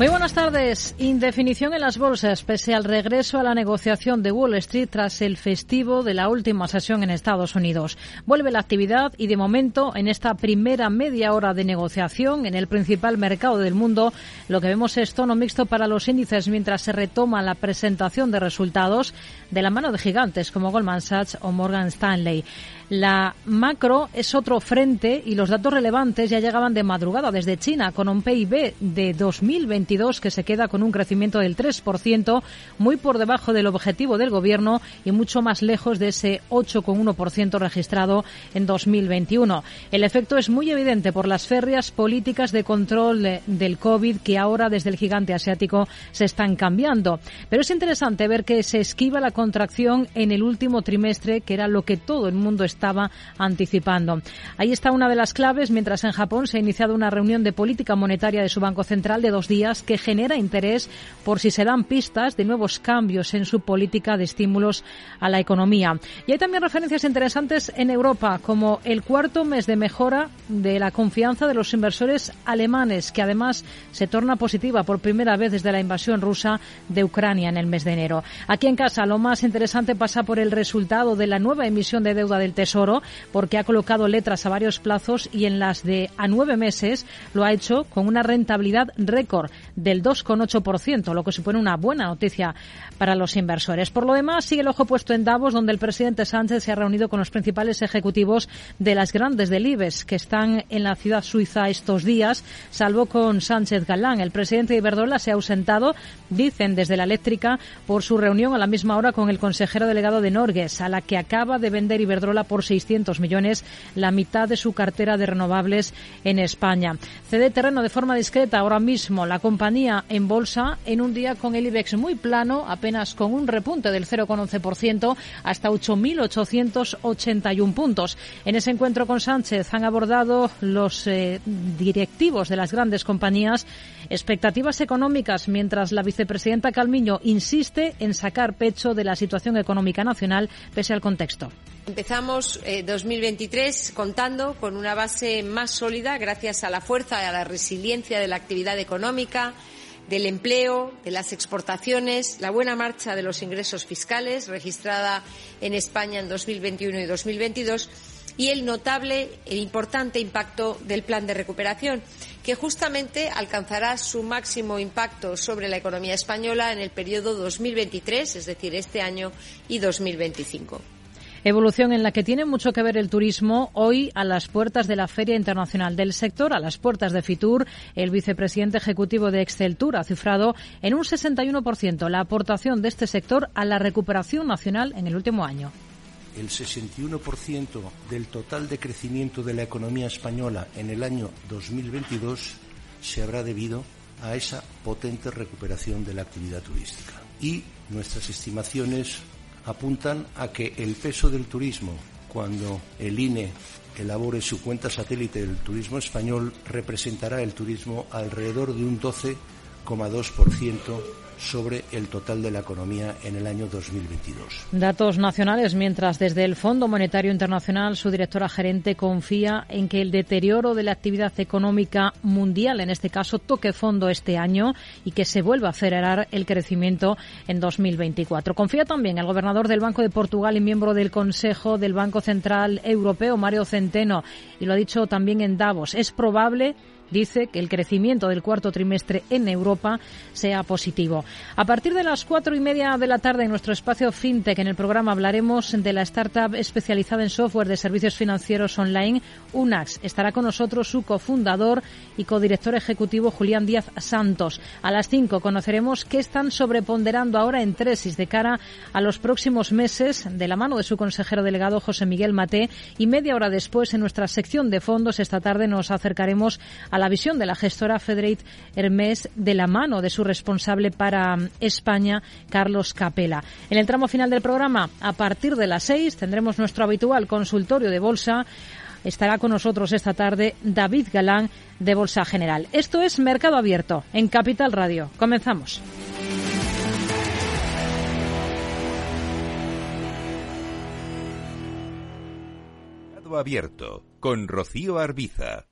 Muy buenas tardes. Indefinición en las bolsas pese al regreso a la negociación de Wall Street tras el festivo de la última sesión en Estados Unidos. Vuelve la actividad y de momento en esta primera media hora de negociación en el principal mercado del mundo lo que vemos es tono mixto para los índices mientras se retoma la presentación de resultados de la mano de gigantes como Goldman Sachs o Morgan Stanley. La macro es otro frente y los datos relevantes ya llegaban de madrugada desde China con un PIB de 2022 que se queda con un crecimiento del 3%, muy por debajo del objetivo del gobierno y mucho más lejos de ese 8,1% registrado en 2021. El efecto es muy evidente por las férreas políticas de control del COVID que ahora desde el gigante asiático se están cambiando. Pero es interesante ver que se esquiva la contracción en el último trimestre, que era lo que todo el mundo estaba anticipando. Ahí está una de las claves, mientras en Japón se ha iniciado una reunión de política monetaria de su Banco Central de dos días que genera interés por si se dan pistas de nuevos cambios en su política de estímulos a la economía. Y hay también referencias interesantes en Europa, como el cuarto mes de mejora de la confianza de los inversores alemanes, que además se torna positiva por primera vez desde la invasión rusa de Ucrania en el mes de enero. Aquí en casa, lo más interesante pasa por el resultado de la nueva emisión de deuda del Tesoro Tesoro porque ha colocado letras a varios plazos y en las de a nueve meses lo ha hecho con una rentabilidad récord del 2,8%, lo que supone una buena noticia para los inversores. Por lo demás, sigue el ojo puesto en Davos, donde el presidente Sánchez se ha reunido con los principales ejecutivos de las grandes del IBEX que están en la ciudad suiza estos días, salvo con Sánchez Galán. El presidente de Iberdrola se ha ausentado, dicen desde la eléctrica, por su reunión a la misma hora con el consejero delegado de Norges, a la que acaba de vender Iberdrola por 600 millones, la mitad de su cartera de renovables en España. Cede terreno de forma discreta ahora mismo la compañía en bolsa en un día con el IBEX muy plano, apenas con un repunte del 0,11% hasta 8.881 puntos. En ese encuentro con Sánchez han abordado los eh, directivos de las grandes compañías expectativas económicas, mientras la vicepresidenta Calmiño insiste en sacar pecho de la situación económica nacional pese al contexto. Empezamos 2023 eh, contando con una base más sólida gracias a la fuerza y a la resiliencia de la actividad económica, del empleo, de las exportaciones, la buena marcha de los ingresos fiscales registrada en España en 2021 y 2022 y el notable e importante impacto del plan de recuperación, que justamente alcanzará su máximo impacto sobre la economía española en el periodo 2023, es decir, este año, y 2025. Evolución en la que tiene mucho que ver el turismo hoy a las puertas de la Feria Internacional del Sector, a las puertas de Fitur. El vicepresidente ejecutivo de Exceltur ha cifrado en un 61% la aportación de este sector a la recuperación nacional en el último año el 61% del total de crecimiento de la economía española en el año 2022 se habrá debido a esa potente recuperación de la actividad turística. Y nuestras estimaciones apuntan a que el peso del turismo, cuando el INE elabore su cuenta satélite del turismo español, representará el turismo alrededor de un 12,2% sobre el total de la economía en el año 2022. Datos nacionales, mientras desde el Fondo Monetario Internacional su directora gerente confía en que el deterioro de la actividad económica mundial, en este caso, toque fondo este año y que se vuelva a acelerar el crecimiento en 2024. Confía también el gobernador del Banco de Portugal y miembro del Consejo del Banco Central Europeo, Mario Centeno, y lo ha dicho también en Davos. Es probable dice que el crecimiento del cuarto trimestre en Europa sea positivo. A partir de las cuatro y media de la tarde en nuestro espacio FinTech, en el programa hablaremos de la startup especializada en software de servicios financieros online, UNAX. Estará con nosotros su cofundador y codirector ejecutivo Julián Díaz Santos. A las cinco conoceremos qué están sobreponderando ahora en Tresis de cara a los próximos meses de la mano de su consejero delegado José Miguel Mate y media hora después en nuestra sección de fondos esta tarde nos acercaremos a la visión de la gestora Federated Hermes de la mano de su responsable para España, Carlos Capela. En el tramo final del programa, a partir de las seis, tendremos nuestro habitual consultorio de bolsa. Estará con nosotros esta tarde David Galán de Bolsa General. Esto es Mercado Abierto en Capital Radio. Comenzamos. Mercado Abierto con Rocío Arbiza.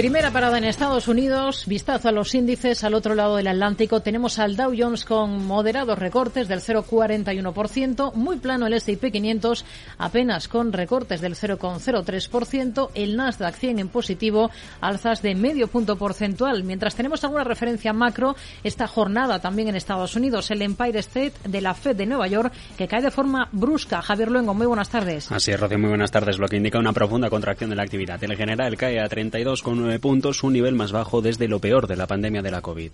Primera parada en Estados Unidos, vistazo a los índices al otro lado del Atlántico. Tenemos al Dow Jones con moderados recortes del 0,41%, muy plano el S&P 500, apenas con recortes del 0,03%, el Nasdaq 100 en positivo, alzas de medio punto porcentual. Mientras tenemos alguna referencia macro, esta jornada también en Estados Unidos, el Empire State de la Fed de Nueva York, que cae de forma brusca. Javier Luengo, muy buenas tardes. Así es, Rocío, muy buenas tardes, lo que indica una profunda contracción de la actividad. El general cae a 32,9 puntos, un nivel más bajo desde lo peor de la pandemia de la COVID.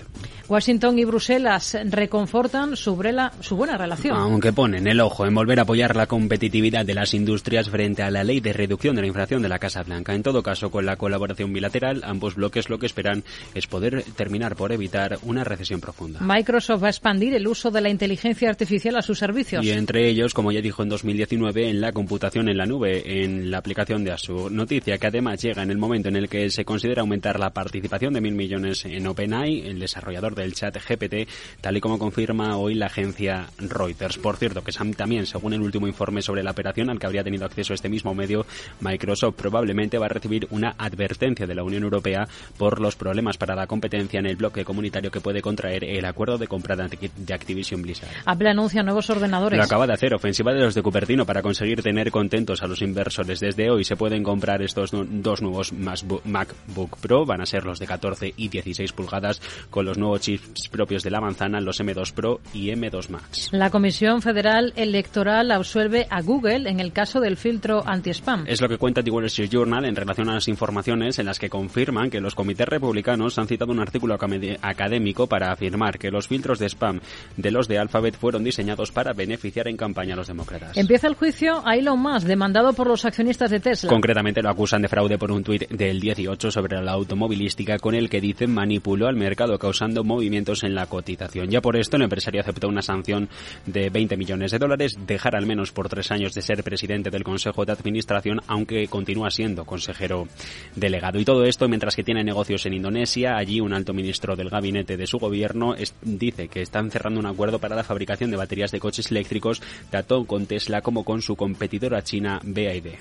Washington y Bruselas reconfortan su, su buena relación. Aunque ponen el ojo en volver a apoyar la competitividad de las industrias frente a la ley de reducción de la inflación de la Casa Blanca. En todo caso, con la colaboración bilateral, ambos bloques lo que esperan es poder terminar por evitar una recesión profunda. Microsoft va a expandir el uso de la inteligencia artificial a sus servicios. Y entre ellos, como ya dijo en 2019, en la computación en la nube, en la aplicación de Azure. Noticia que además llega en el momento en el que se considera aumentar la participación de mil millones en OpenAI, el desarrollador del chat GPT, tal y como confirma hoy la agencia Reuters. Por cierto, que también, según el último informe sobre la operación al que habría tenido acceso este mismo medio, Microsoft probablemente va a recibir una advertencia de la Unión Europea por los problemas para la competencia en el bloque comunitario que puede contraer el acuerdo de compra de Activision Blizzard. Apple anuncia nuevos ordenadores. Lo acaba de hacer, ofensiva de los de Cupertino para conseguir tener contentos a los inversores. Desde hoy se pueden comprar estos dos nuevos MacBook Pro van a ser los de 14 y 16 pulgadas con los nuevos chips propios de la manzana, los M2 Pro y M2 Max. La Comisión Federal Electoral absuelve a Google en el caso del filtro anti-spam. Es lo que cuenta The Wall Street Journal en relación a las informaciones en las que confirman que los comités republicanos han citado un artículo académico para afirmar que los filtros de spam de los de Alphabet fueron diseñados para beneficiar en campaña a los demócratas. Empieza el juicio a Elon Musk, demandado por los accionistas de Tesla. Concretamente lo acusan de fraude por un tuit del 18 sobre la automovilística con el que dicen manipuló al mercado causando movimientos en la cotización. Ya por esto el empresario aceptó una sanción de 20 millones de dólares, dejar al menos por tres años de ser presidente del Consejo de Administración, aunque continúa siendo consejero delegado. Y todo esto mientras que tiene negocios en Indonesia. Allí un alto ministro del gabinete de su gobierno dice que están cerrando un acuerdo para la fabricación de baterías de coches eléctricos tanto con Tesla como con su competidora china BAD.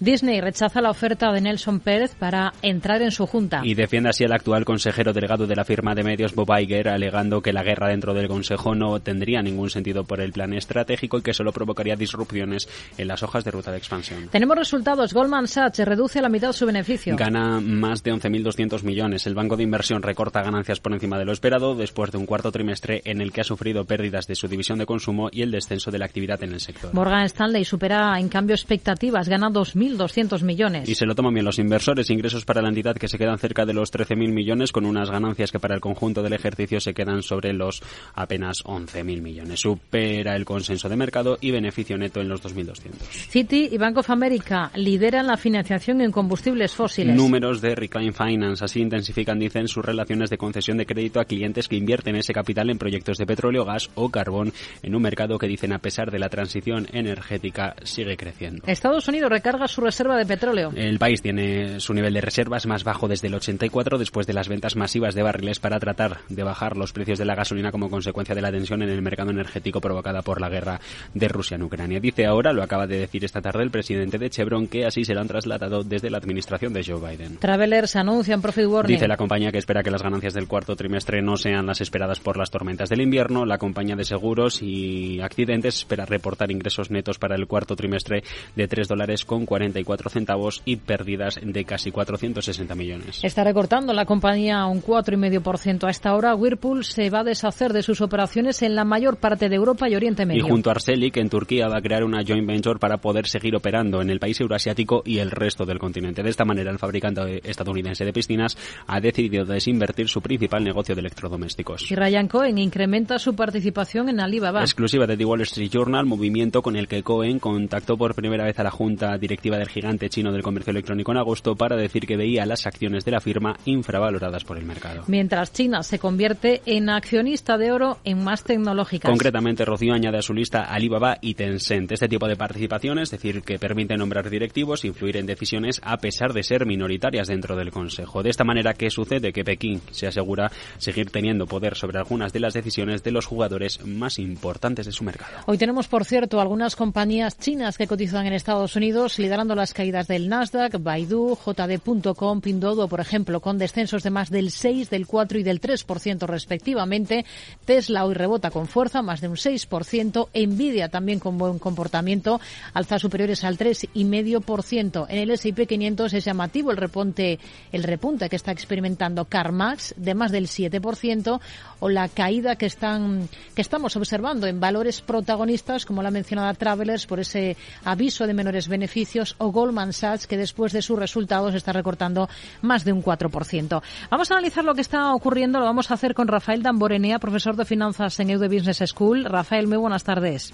Disney rechaza la oferta de Nelson Pérez para entrar en su junta. Y defiende así al actual consejero delegado de la firma de medios Bob Iger, alegando que la guerra dentro del Consejo no tendría ningún sentido por el plan estratégico y que solo provocaría disrupciones en las hojas de ruta de expansión. Tenemos resultados. Goldman Sachs reduce a la mitad su beneficio. Gana más de 11.200 millones. El banco de inversión recorta ganancias por encima de lo esperado después de un cuarto trimestre en el que ha sufrido pérdidas de su división de consumo y el descenso de la actividad en el sector. Morgan Stanley supera en cambio expectativas. Gana 2.000 1.200 millones. Y se lo toman bien los inversores. Ingresos para la entidad que se quedan cerca de los 13.000 millones, con unas ganancias que para el conjunto del ejercicio se quedan sobre los apenas 11.000 millones. Supera el consenso de mercado y beneficio neto en los 2.200. Citi y Bank of America lideran la financiación en combustibles fósiles. Números de Recline Finance. Así intensifican, dicen, sus relaciones de concesión de crédito a clientes que invierten ese capital en proyectos de petróleo, gas o carbón en un mercado que, dicen, a pesar de la transición energética, sigue creciendo. Estados Unidos recarga su reserva de petróleo. El país tiene su nivel de reservas más bajo desde el 84 después de las ventas masivas de barriles para tratar de bajar los precios de la gasolina como consecuencia de la tensión en el mercado energético provocada por la guerra de Rusia en Ucrania. Dice ahora, lo acaba de decir esta tarde el presidente de Chevron, que así serán trasladados desde la administración de Joe Biden. Travelers anuncian profit warning. Dice la compañía que espera que las ganancias del cuarto trimestre no sean las esperadas por las tormentas del invierno. La compañía de seguros y accidentes espera reportar ingresos netos para el cuarto trimestre de 3 dólares con 40 34 centavos y pérdidas de casi 460 millones. Está recortando la compañía un 4,5% a esta hora. Whirlpool se va a deshacer de sus operaciones en la mayor parte de Europa y Oriente Medio. Y junto a Arcelic en Turquía va a crear una joint venture para poder seguir operando en el país euroasiático y el resto del continente. De esta manera, el fabricante estadounidense de piscinas ha decidido desinvertir su principal negocio de electrodomésticos. Y Ryan Cohen incrementa su participación en Alibaba. Exclusiva de The Wall Street Journal, movimiento con el que Cohen contactó por primera vez a la junta directiva del gigante chino del comercio electrónico en agosto para decir que veía las acciones de la firma infravaloradas por el mercado. Mientras China se convierte en accionista de oro en más tecnológicas. Concretamente, Rocío añade a su lista Alibaba y Tencent. Este tipo de participaciones, es decir, que permite nombrar directivos, influir en decisiones a pesar de ser minoritarias dentro del Consejo. De esta manera, ¿qué sucede? Que Pekín se asegura seguir teniendo poder sobre algunas de las decisiones de los jugadores más importantes de su mercado. Hoy tenemos, por cierto, algunas compañías chinas que cotizan en Estados Unidos, liderando las caídas del Nasdaq, Baidu, JD.com, Pindodo, por ejemplo, con descensos de más del 6, del 4 y del 3% respectivamente. Tesla hoy rebota con fuerza, más de un 6%. Nvidia también con buen comportamiento, alza superiores al 3,5%. En el S&P 500 es llamativo el repunte, el repunte que está experimentando CarMax de más del 7% o la caída que están que estamos observando en valores protagonistas como la mencionada Travelers por ese aviso de menores beneficios o Goldman Sachs que después de sus resultados está recortando más de un 4%. Vamos a analizar lo que está ocurriendo, lo vamos a hacer con Rafael Damborenea, profesor de finanzas en Eude Business School. Rafael, muy buenas tardes.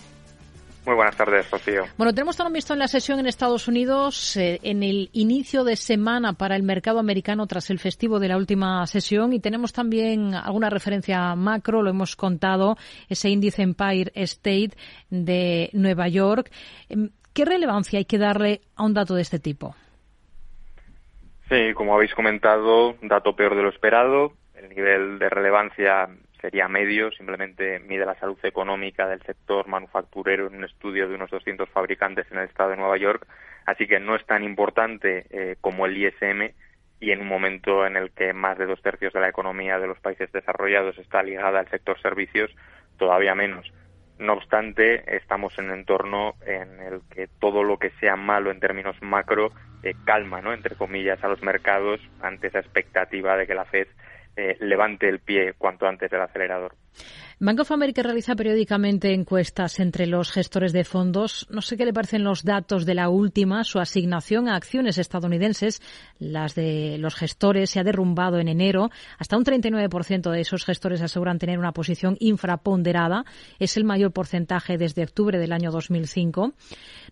Muy buenas tardes, Rocío. Bueno, tenemos también visto en la sesión en Estados Unidos, eh, en el inicio de semana para el mercado americano tras el festivo de la última sesión, y tenemos también alguna referencia macro, lo hemos contado, ese índice Empire State de Nueva York. ¿Qué relevancia hay que darle a un dato de este tipo? Sí, como habéis comentado, dato peor de lo esperado. El nivel de relevancia sería medio, simplemente mide la salud económica del sector manufacturero en un estudio de unos 200 fabricantes en el estado de Nueva York, así que no es tan importante eh, como el ISM y en un momento en el que más de dos tercios de la economía de los países desarrollados está ligada al sector servicios, todavía menos. No obstante, estamos en un entorno en el que todo lo que sea malo en términos macro eh, calma, ¿no? entre comillas, a los mercados ante esa expectativa de que la Fed eh, levante el pie cuanto antes del acelerador. Bank of America realiza periódicamente encuestas entre los gestores de fondos. No sé qué le parecen los datos de la última. Su asignación a acciones estadounidenses, las de los gestores, se ha derrumbado en enero. Hasta un 39% de esos gestores aseguran tener una posición infraponderada. Es el mayor porcentaje desde octubre del año 2005.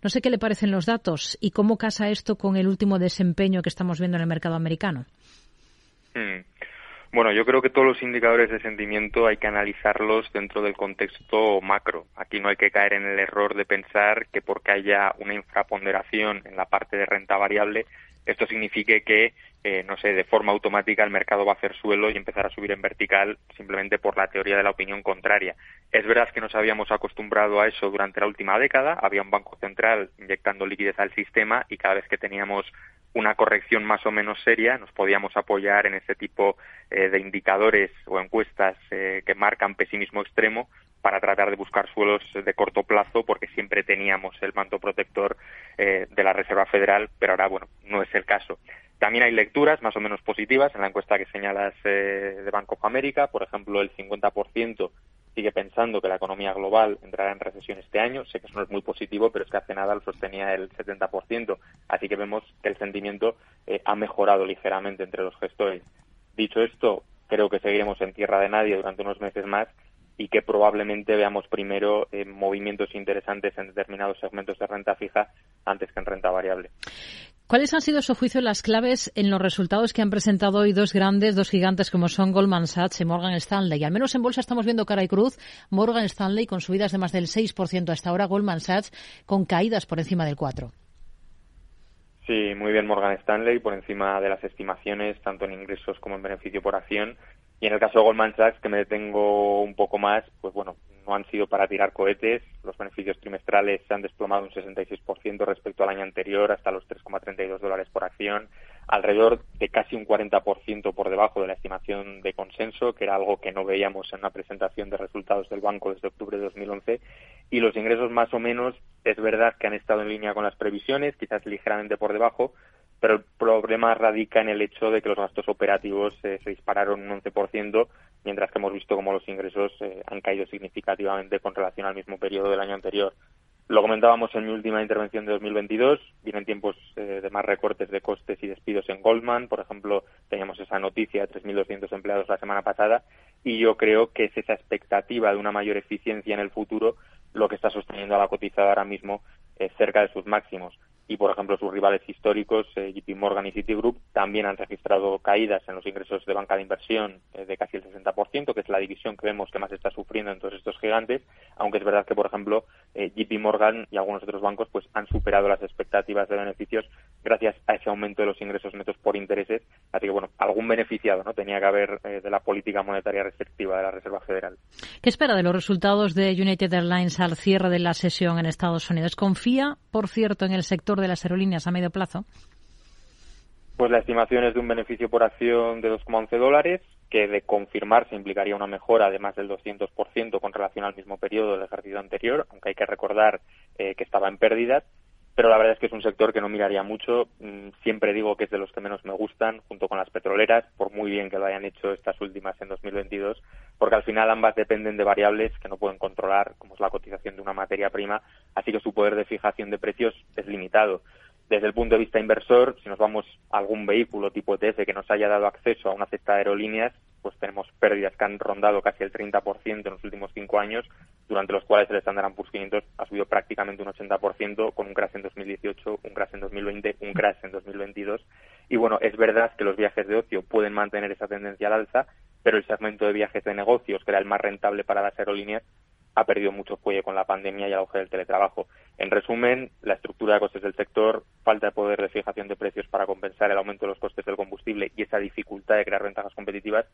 No sé qué le parecen los datos y cómo casa esto con el último desempeño que estamos viendo en el mercado americano. Hmm. Bueno, yo creo que todos los indicadores de sentimiento hay que analizarlos dentro del contexto macro. Aquí no hay que caer en el error de pensar que porque haya una infraponderación en la parte de renta variable, esto signifique que, eh, no sé, de forma automática el mercado va a hacer suelo y empezar a subir en vertical simplemente por la teoría de la opinión contraria. Es verdad que nos habíamos acostumbrado a eso durante la última década. Había un banco central inyectando liquidez al sistema y cada vez que teníamos una corrección más o menos seria, nos podíamos apoyar en ese tipo eh, de indicadores o encuestas eh, que marcan pesimismo extremo para tratar de buscar suelos de corto plazo porque siempre teníamos el manto protector eh, de la Reserva Federal, pero ahora, bueno, no es el caso. También hay lecturas más o menos positivas en la encuesta que señalas de Banco of America. Por ejemplo, el 50% sigue pensando que la economía global entrará en recesión este año. Sé que eso no es muy positivo, pero es que hace nada lo sostenía el 70%. Así que vemos que el sentimiento eh, ha mejorado ligeramente entre los gestores. Dicho esto, creo que seguiremos en tierra de nadie durante unos meses más y que probablemente veamos primero eh, movimientos interesantes en determinados segmentos de renta fija antes que en renta variable. ¿Cuáles han sido, a su juicio, las claves en los resultados que han presentado hoy dos grandes, dos gigantes como son Goldman Sachs y Morgan Stanley? Al menos en bolsa estamos viendo cara y cruz. Morgan Stanley con subidas de más del 6% hasta ahora, Goldman Sachs con caídas por encima del 4%. Sí, muy bien Morgan Stanley, por encima de las estimaciones, tanto en ingresos como en beneficio por acción. Y en el caso de Goldman Sachs, que me detengo un poco más, pues bueno, no han sido para tirar cohetes. Los beneficios trimestrales se han desplomado un 66% respecto al año anterior, hasta los 3,32 dólares por acción. alrededor de casi un 40% por debajo de la estimación de consenso, que era algo que no veíamos en una presentación de resultados del banco desde octubre de 2011. Y los ingresos más o menos es verdad que han estado en línea con las previsiones, quizás ligeramente por debajo, pero el problema radica en el hecho de que los gastos operativos eh, se dispararon un 11%, mientras que hemos visto cómo los ingresos eh, han caído significativamente con relación al mismo periodo del año anterior. Lo comentábamos en mi última intervención de 2022. Vienen tiempos eh, de más recortes de costes y despidos en Goldman. Por ejemplo, teníamos esa noticia de 3.200 empleados la semana pasada. Y yo creo que es esa expectativa de una mayor eficiencia en el futuro lo que está sosteniendo a la cotizada ahora mismo cerca de sus máximos y, por ejemplo, sus rivales históricos, eh, JP Morgan y Citigroup, también han registrado caídas en los ingresos de banca de inversión eh, de casi el 60%, que es la división que vemos que más está sufriendo en todos estos gigantes, aunque es verdad que, por ejemplo, eh, JP Morgan y algunos otros bancos pues han superado las expectativas de beneficios gracias a ese aumento de los ingresos netos por intereses. Así que, bueno, algún beneficiado no tenía que haber de la política monetaria restrictiva de la Reserva Federal. ¿Qué espera de los resultados de United Airlines al cierre de la sesión en Estados Unidos? ¿Confía, por cierto, en el sector de las aerolíneas a medio plazo? Pues la estimación es de un beneficio por acción de 2,11 dólares, que de confirmarse implicaría una mejora de más del 200% con relación al mismo periodo del ejercicio anterior, aunque hay que recordar eh, que estaba en pérdidas pero la verdad es que es un sector que no miraría mucho. Mm, siempre digo que es de los que menos me gustan, junto con las petroleras, por muy bien que lo hayan hecho estas últimas en 2022, porque al final ambas dependen de variables que no pueden controlar, como es la cotización de una materia prima, así que su poder de fijación de precios es limitado. Desde el punto de vista inversor, si nos vamos a algún vehículo tipo ETF que nos haya dado acceso a una cesta de aerolíneas, pues tenemos pérdidas que han rondado casi el 30% en los últimos cinco años, durante los cuales el Standard Poor's 500 ha subido prácticamente un 80%, con un crash en 2018, un crash en 2020, un crash en 2022. Y bueno, es verdad que los viajes de ocio pueden mantener esa tendencia al alza, pero el segmento de viajes de negocios, que era el más rentable para las aerolíneas, ha perdido mucho fuelle con la pandemia y el auge del teletrabajo. En resumen, la estructura de costes del sector, falta de poder de fijación de precios para compensar el aumento de los costes del combustible y esa dificultad de crear ventajas competitivas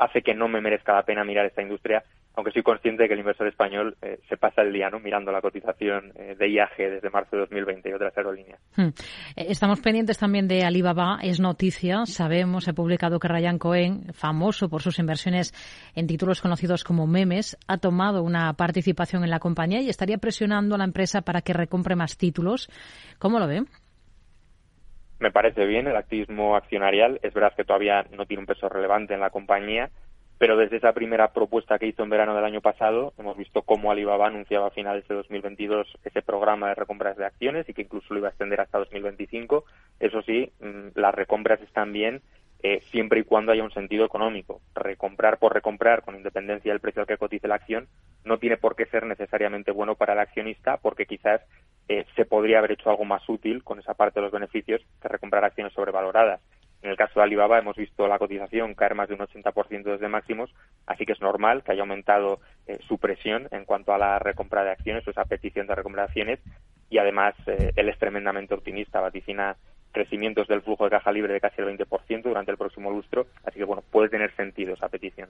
hace que no me merezca la pena mirar esta industria, aunque soy consciente de que el inversor español eh, se pasa el día ¿no? mirando la cotización eh, de IAG desde marzo de 2020 y otras aerolíneas. Hmm. Eh, estamos pendientes también de Alibaba, es noticia, sabemos, he publicado que Ryan Cohen, famoso por sus inversiones en títulos conocidos como memes, ha tomado una participación en la compañía y estaría presionando a la empresa para que recompre más títulos. ¿Cómo lo ve? me parece bien el activismo accionarial. Es verdad que todavía no tiene un peso relevante en la compañía, pero desde esa primera propuesta que hizo en verano del año pasado, hemos visto cómo Alibaba anunciaba a finales de 2022 ese programa de recompras de acciones y que incluso lo iba a extender hasta 2025. Eso sí, mm, las recompras están bien eh, siempre y cuando haya un sentido económico. Recomprar por recomprar, con independencia del precio al que cotice la acción, no tiene por qué ser necesariamente bueno para el accionista, porque quizás eh, se podría haber hecho algo más útil con esa parte de los beneficios que recomprar acciones sobrevaloradas. En el caso de Alibaba hemos visto la cotización caer más de un 80% desde máximos, así que es normal que haya aumentado eh, su presión en cuanto a la recompra de acciones o esa petición de recompra de acciones y además él es tremendamente optimista, vaticina crecimientos del flujo de caja libre de casi el 20% durante el próximo lustro, así que bueno, puede tener sentido esa petición.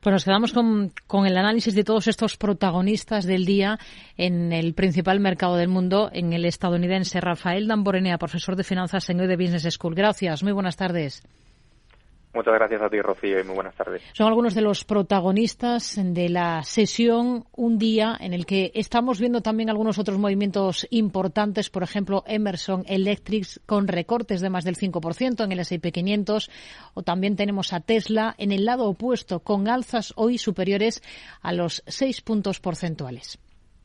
Pues nos quedamos con, con el análisis de todos estos protagonistas del día en el principal mercado del mundo, en el estadounidense. Rafael Damborenea, profesor de finanzas en de Business School. Gracias, muy buenas tardes. Muchas gracias a ti, Rocío, y muy buenas tardes. Son algunos de los protagonistas de la sesión, un día en el que estamos viendo también algunos otros movimientos importantes, por ejemplo, Emerson Electric con recortes de más del 5% en el S&P 500, o también tenemos a Tesla en el lado opuesto, con alzas hoy superiores a los 6 puntos porcentuales.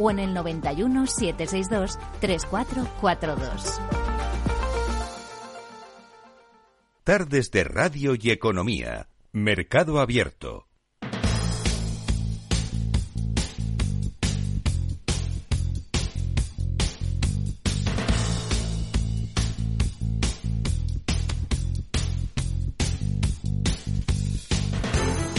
o en el 91 762 3442. Tardes de Radio y Economía. Mercado Abierto.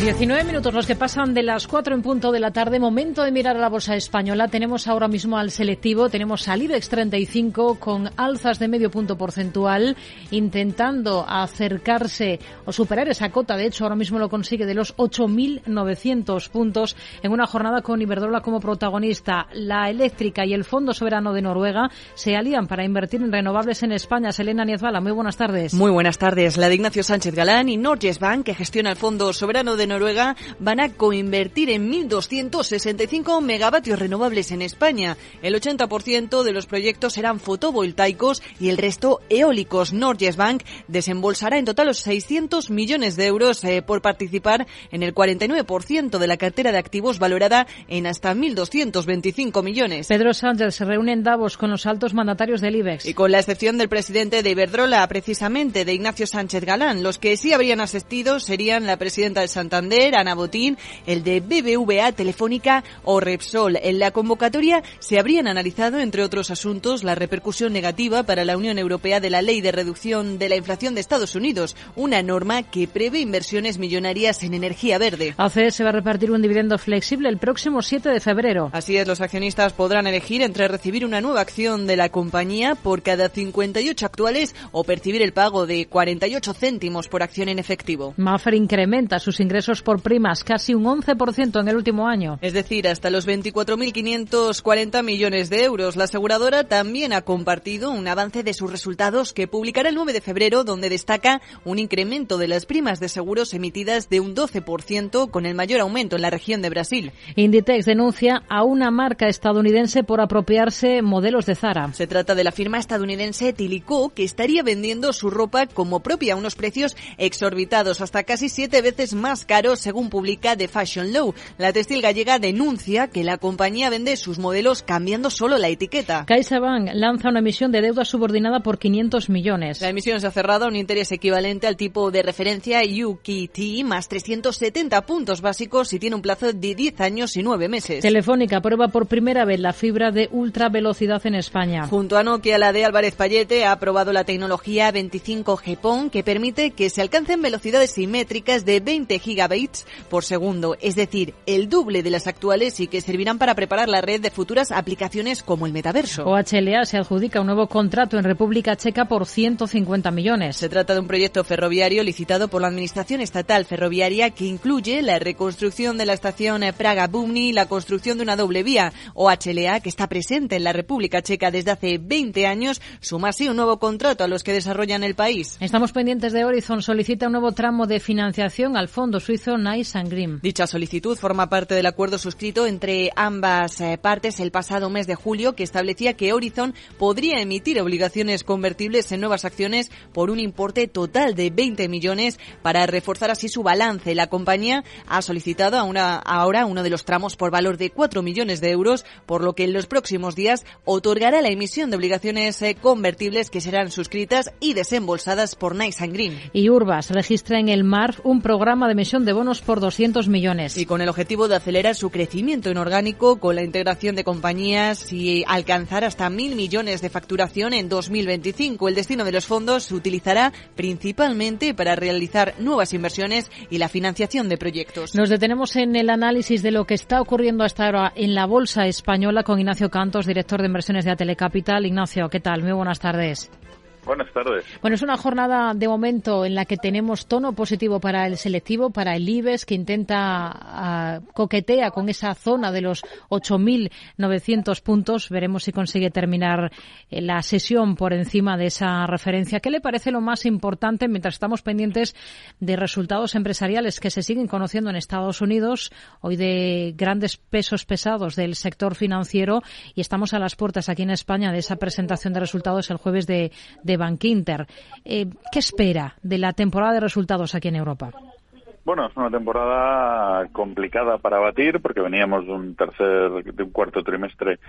19 minutos los que pasan de las 4 en punto de la tarde. Momento de mirar a la bolsa española. Tenemos ahora mismo al selectivo. Tenemos al IBEX 35 con alzas de medio punto porcentual, intentando acercarse o superar esa cota. De hecho, ahora mismo lo consigue de los 8.900 puntos en una jornada con Iberdrola como protagonista. La eléctrica y el Fondo Soberano de Noruega se alían para invertir en renovables en España. Selena Niezbala, muy buenas tardes. Muy buenas tardes. La de Ignacio Sánchez Galán y Norges Bank, que gestiona el Fondo Soberano de Noruega van a coinvertir en 1.265 megavatios renovables en España. El 80% de los proyectos serán fotovoltaicos y el resto eólicos. Norges Bank desembolsará en total los 600 millones de euros eh, por participar en el 49% de la cartera de activos valorada en hasta 1.225 millones. Pedro Sánchez se reúne en Davos con los altos mandatarios del IBEX. Y con la excepción del presidente de Iberdrola, precisamente de Ignacio Sánchez Galán, los que sí habrían asistido serían la presidenta de Santander Ana Botín, el de BBVA, Telefónica o Repsol. En la convocatoria se habrían analizado, entre otros asuntos, la repercusión negativa para la Unión Europea de la Ley de Reducción de la Inflación de Estados Unidos, una norma que prevé inversiones millonarias en energía verde. ACS va a repartir un dividendo flexible el próximo 7 de febrero. Así es, los accionistas podrán elegir entre recibir una nueva acción de la compañía por cada 58 actuales o percibir el pago de 48 céntimos por acción en efectivo. Maffer incrementa sus ingresos por primas, casi un 11% en el último año. Es decir, hasta los 24.540 millones de euros. La aseguradora también ha compartido un avance de sus resultados que publicará el 9 de febrero, donde destaca un incremento de las primas de seguros emitidas de un 12%, con el mayor aumento en la región de Brasil. Inditex denuncia a una marca estadounidense por apropiarse modelos de Zara. Se trata de la firma estadounidense Tilico, que estaría vendiendo su ropa como propia a unos precios exorbitados, hasta casi siete veces más caros según publica The Fashion Law. La textil gallega denuncia que la compañía vende sus modelos cambiando solo la etiqueta. CaixaBank lanza una emisión de deuda subordinada por 500 millones. La emisión se ha cerrado a un interés equivalente al tipo de referencia UKT más 370 puntos básicos y tiene un plazo de 10 años y 9 meses. Telefónica prueba por primera vez la fibra de ultra velocidad en España. Junto a Nokia, la de Álvarez Payete ha aprobado la tecnología 25 GPON que permite que se alcancen velocidades simétricas de 20 por segundo, es decir, el doble de las actuales y que servirán para preparar la red de futuras aplicaciones como el metaverso. OHLA se adjudica un nuevo contrato en República Checa por 150 millones. Se trata de un proyecto ferroviario licitado por la Administración Estatal Ferroviaria que incluye la reconstrucción de la estación Praga-Bumni y la construcción de una doble vía. OHLA, que está presente en la República Checa desde hace 20 años, suma así un nuevo contrato a los que desarrollan el país. Estamos pendientes de Horizon. Solicita un nuevo tramo de financiación al Fondo Suizo Nice and Green. Dicha solicitud forma parte del acuerdo suscrito entre ambas eh, partes el pasado mes de julio que establecía que Horizon podría emitir obligaciones convertibles en nuevas acciones por un importe total de 20 millones para reforzar así su balance. La compañía ha solicitado a una, ahora uno de los tramos por valor de 4 millones de euros, por lo que en los próximos días otorgará la emisión de obligaciones eh, convertibles que serán suscritas y desembolsadas por Nice and Green. Y Urbas registra en el MARF un programa de emisión de bonos por 200 millones. Y con el objetivo de acelerar su crecimiento inorgánico con la integración de compañías y alcanzar hasta mil millones de facturación en 2025. El destino de los fondos se utilizará principalmente para realizar nuevas inversiones y la financiación de proyectos. Nos detenemos en el análisis de lo que está ocurriendo hasta ahora en la bolsa española con Ignacio Cantos, director de inversiones de Atelecapital. Ignacio, ¿qué tal? Muy buenas tardes. Buenas tardes. Bueno, es una jornada de momento en la que tenemos tono positivo para el selectivo, para el IBEX, que intenta uh, coquetea con esa zona de los 8.900 puntos. Veremos si consigue terminar eh, la sesión por encima de esa referencia. ¿Qué le parece lo más importante mientras estamos pendientes de resultados empresariales que se siguen conociendo en Estados Unidos, hoy de grandes pesos pesados del sector financiero y estamos a las puertas aquí en España de esa presentación de resultados el jueves de, de Bankinter. Eh, ¿Qué espera de la temporada de resultados aquí en Europa? Bueno, es una temporada complicada para batir porque veníamos de un tercer, de un cuarto trimestre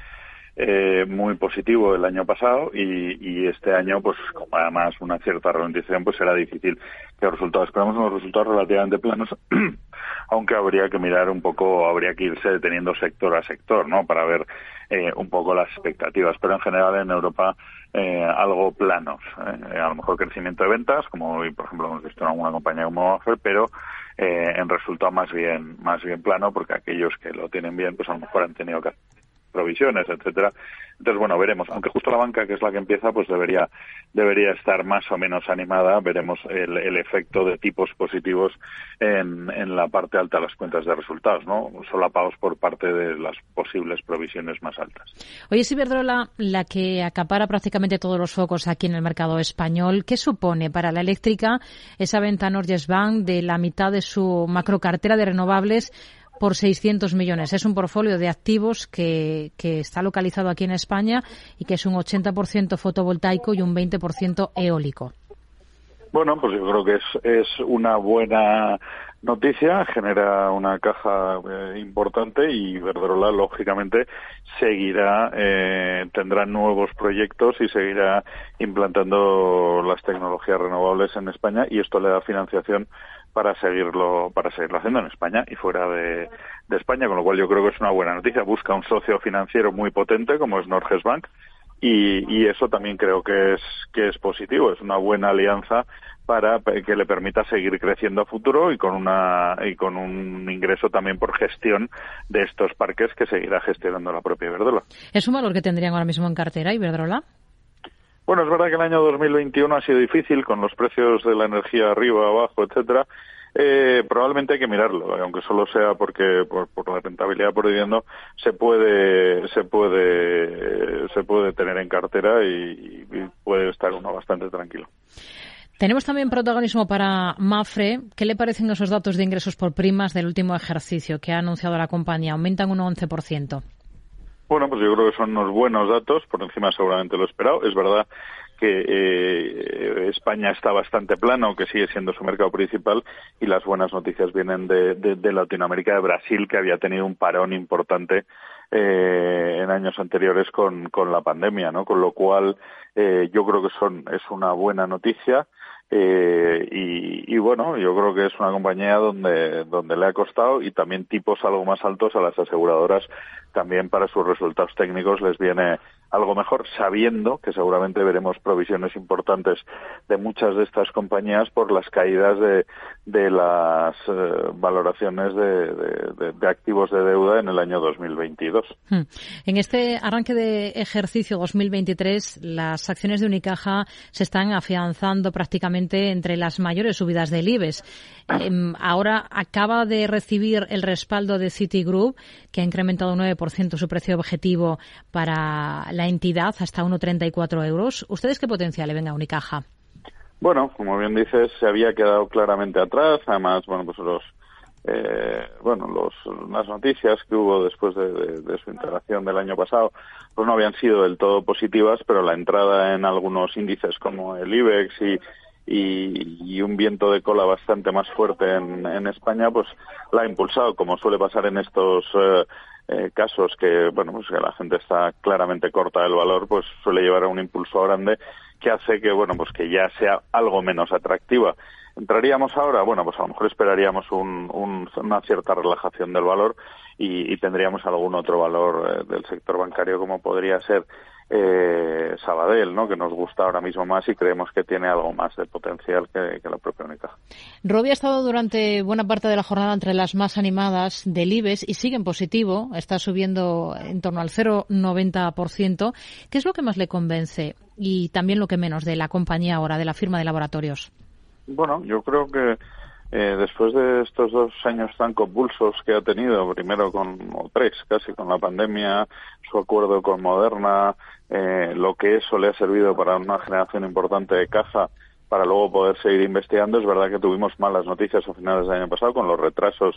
eh, muy positivo el año pasado y, y, este año, pues como además una cierta ralentización, pues será difícil que los resultados. Esperamos unos resultados relativamente planos, aunque habría que mirar un poco, habría que irse deteniendo sector a sector, ¿no? Para ver eh, un poco las expectativas. Pero en general en Europa eh, algo planos. Eh, a lo mejor crecimiento de ventas, como hoy, por ejemplo, hemos visto en alguna compañía como Offer, pero eh, en resultado más bien, más bien plano, porque aquellos que lo tienen bien, pues a lo mejor han tenido que provisiones, etcétera. Entonces, bueno, veremos. Aunque justo la banca, que es la que empieza, pues debería, debería estar más o menos animada. Veremos el, el efecto de tipos positivos en, en, la parte alta de las cuentas de resultados, ¿no? Solapados por parte de las posibles provisiones más altas. Oye, es Iberdrola la que acapara prácticamente todos los focos aquí en el mercado español. ¿Qué supone para la eléctrica esa venta Norges Bank de la mitad de su macrocartera de renovables por 600 millones. Es un portfolio de activos que, está localizado aquí en España y que es un 80% fotovoltaico y un 20% eólico. Bueno, pues yo creo que es, es una buena noticia, genera una caja eh, importante y Verdrola, lógicamente, seguirá, eh, tendrá nuevos proyectos y seguirá implantando las tecnologías renovables en España y esto le da financiación para seguirlo para seguirlo haciendo en España y fuera de, España, con lo cual yo creo que es una buena noticia. Busca un socio financiero muy potente como es Norges Bank y, y eso también creo que es que es positivo, es una buena alianza para que le permita seguir creciendo a futuro y con una y con un ingreso también por gestión de estos parques que seguirá gestionando la propia Iberdrola. ¿Es un valor que tendrían ahora mismo en cartera Iberdrola? Bueno, es verdad que el año 2021 ha sido difícil con los precios de la energía arriba, abajo, etcétera. Eh, probablemente hay que mirarlo, aunque solo sea porque por, por la rentabilidad por se puede se puede se puede tener en cartera y, y puede estar uno bastante tranquilo. Tenemos también protagonismo para Mafre. ¿Qué le parecen esos datos de ingresos por primas del último ejercicio que ha anunciado la compañía? Aumentan un 11%. Bueno, pues yo creo que son unos buenos datos, por encima seguramente lo esperado. Es verdad que eh, España está bastante plano, que sigue siendo su mercado principal, y las buenas noticias vienen de, de, Latinoamérica, de Brasil, que había tenido un parón importante eh, en años anteriores con, con la pandemia, ¿no? Con lo cual, eh, yo creo que son es una buena noticia. Eh, y, y, bueno, yo creo que es una compañía donde, donde le ha costado y también tipos algo más altos a las aseguradoras. También para sus resultados técnicos les viene algo mejor, sabiendo que seguramente veremos provisiones importantes de muchas de estas compañías por las caídas de, de las eh, valoraciones de, activos de deuda en el año 2022. Hmm. En este arranque de ejercicio 2023, las acciones de Unicaja se están afianzando prácticamente entre las mayores subidas del IBEX. Eh, ahora acaba de recibir el respaldo de Citigroup, que ha incrementado un 9% su precio objetivo para la entidad hasta 1,34 euros. ¿Ustedes qué potencial le ven a Unicaja? Bueno, como bien dices, se había quedado claramente atrás. Además, bueno, pues los eh, bueno, los, las noticias que hubo después de, de, de, su integración del año pasado, pues no habían sido del todo positivas, pero la entrada en algunos índices como el IBEX y, y, y, un viento de cola bastante más fuerte en, en, España, pues la ha impulsado, como suele pasar en estos eh, eh, casos que, bueno, pues que la gente está claramente corta del valor, pues suele llevar a un impulso grande que hace que, bueno, pues que ya sea algo menos atractiva. ¿Entraríamos ahora? Bueno, pues a lo mejor esperaríamos un, un, una cierta relajación del valor y, tendríamos algún otro valor del sector bancario como podría ser eh, Sabadell, ¿no? que nos gusta ahora mismo más y creemos que tiene algo más de potencial que, la propia Unicaja. Robi ha estado durante buena parte de la jornada entre las más animadas del IBEX y sigue en positivo, está subiendo en torno al 0,90%. ¿Qué es lo que más le convence y también lo que menos de la compañía ahora, de la firma de laboratorios? Bueno, yo creo que eh, después de estos dos años tan convulsos que ha tenido, primero con, o tres casi, con la pandemia, su acuerdo con Moderna, eh, lo que eso le ha servido para una generación importante de caja para luego poder seguir investigando, es verdad que tuvimos malas noticias a finales del año pasado con los retrasos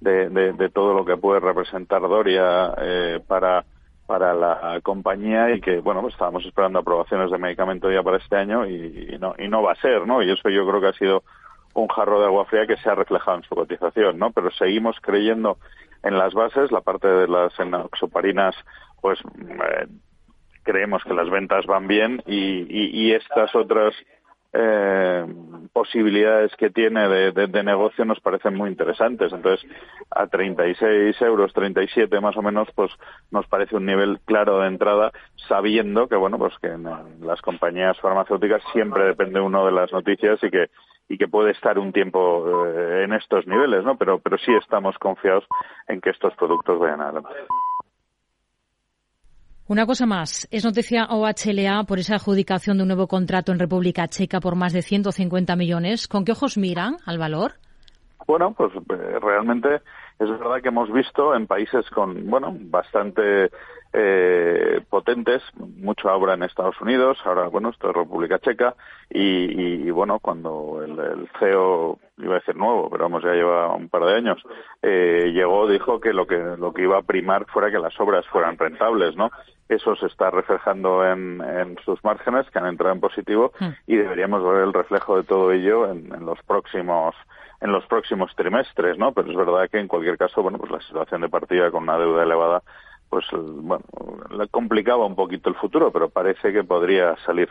de, de, todo lo que puede representar Doria eh, para para la compañía y que bueno pues estábamos esperando aprobaciones de medicamento ya para este año y, y, no y no va a ser no y eso yo creo que ha sido un jarro de agua fría que se ha reflejado en su cotización, ¿no? Pero seguimos creyendo en las bases, la parte de las enoxoparinas, pues eh, creemos que las ventas van bien y, y, estas otras eh, posibilidades que tiene de, de, negocio nos parecen muy interesantes. Entonces, a 36 euros, 37 más o menos, pues nos parece un nivel claro de entrada, sabiendo que, bueno, pues que en las compañías farmacéuticas siempre depende uno de las noticias y que y que puede estar un tiempo eh, en estos niveles, ¿no? Pero, pero sí estamos confiados en que estos productos vayan adelante. Una cosa más, es noticia OHLA por esa adjudicación de un nuevo contrato en República Checa por más de 150 millones. ¿Con qué ojos miran al valor? Bueno, pues eh, realmente es verdad que hemos visto en países con, bueno, bastante eh, potentes, mucha obra en Estados Unidos, ahora, bueno, esto es República Checa, y, bueno, cuando el, CEO, iba a decir nuevo, pero vamos, ya lleva un par de años, eh, llegó, dijo que lo que lo que iba a primar fuera que las obras fueran rentables, ¿no? Eso se está reflejando en, en sus márgenes, que han entrado en positivo, hmm. y deberíamos ver el reflejo de todo ello en, en los próximos en los próximos trimestres, ¿no? Pero es verdad que en cualquier caso, bueno, pues la situación de partida con una deuda elevada pues bueno, le complicaba un poquito el futuro, pero parece que podría salir.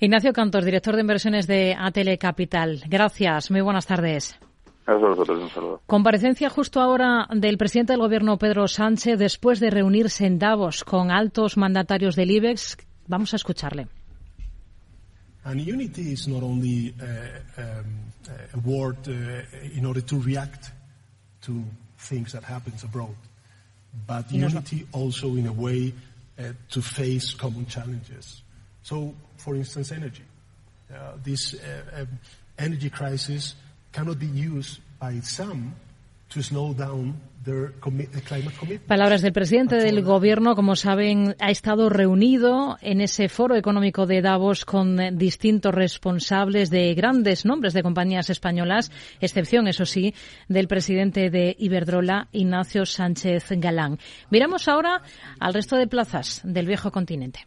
Ignacio Cantos, director de inversiones de Atele Capital. Gracias, muy buenas tardes. Gracias a vosotros, un saludo. Comparecencia justo ahora del presidente del gobierno Pedro Sánchez después de reunirse en Davos con altos mandatarios del IBEX. Vamos a escucharle. And unity is not only uh, um, a word uh, in order to react to things that happens abroad but unity also in a way uh, to face common challenges. So, for instance, energy. Uh, this uh, um, energy crisis cannot be used by some to slow down Palabras del presidente del Gobierno, como saben, ha estado reunido en ese foro económico de Davos con distintos responsables de grandes nombres de compañías españolas, excepción, eso sí, del presidente de Iberdrola, Ignacio Sánchez Galán. Miramos ahora al resto de plazas del viejo continente.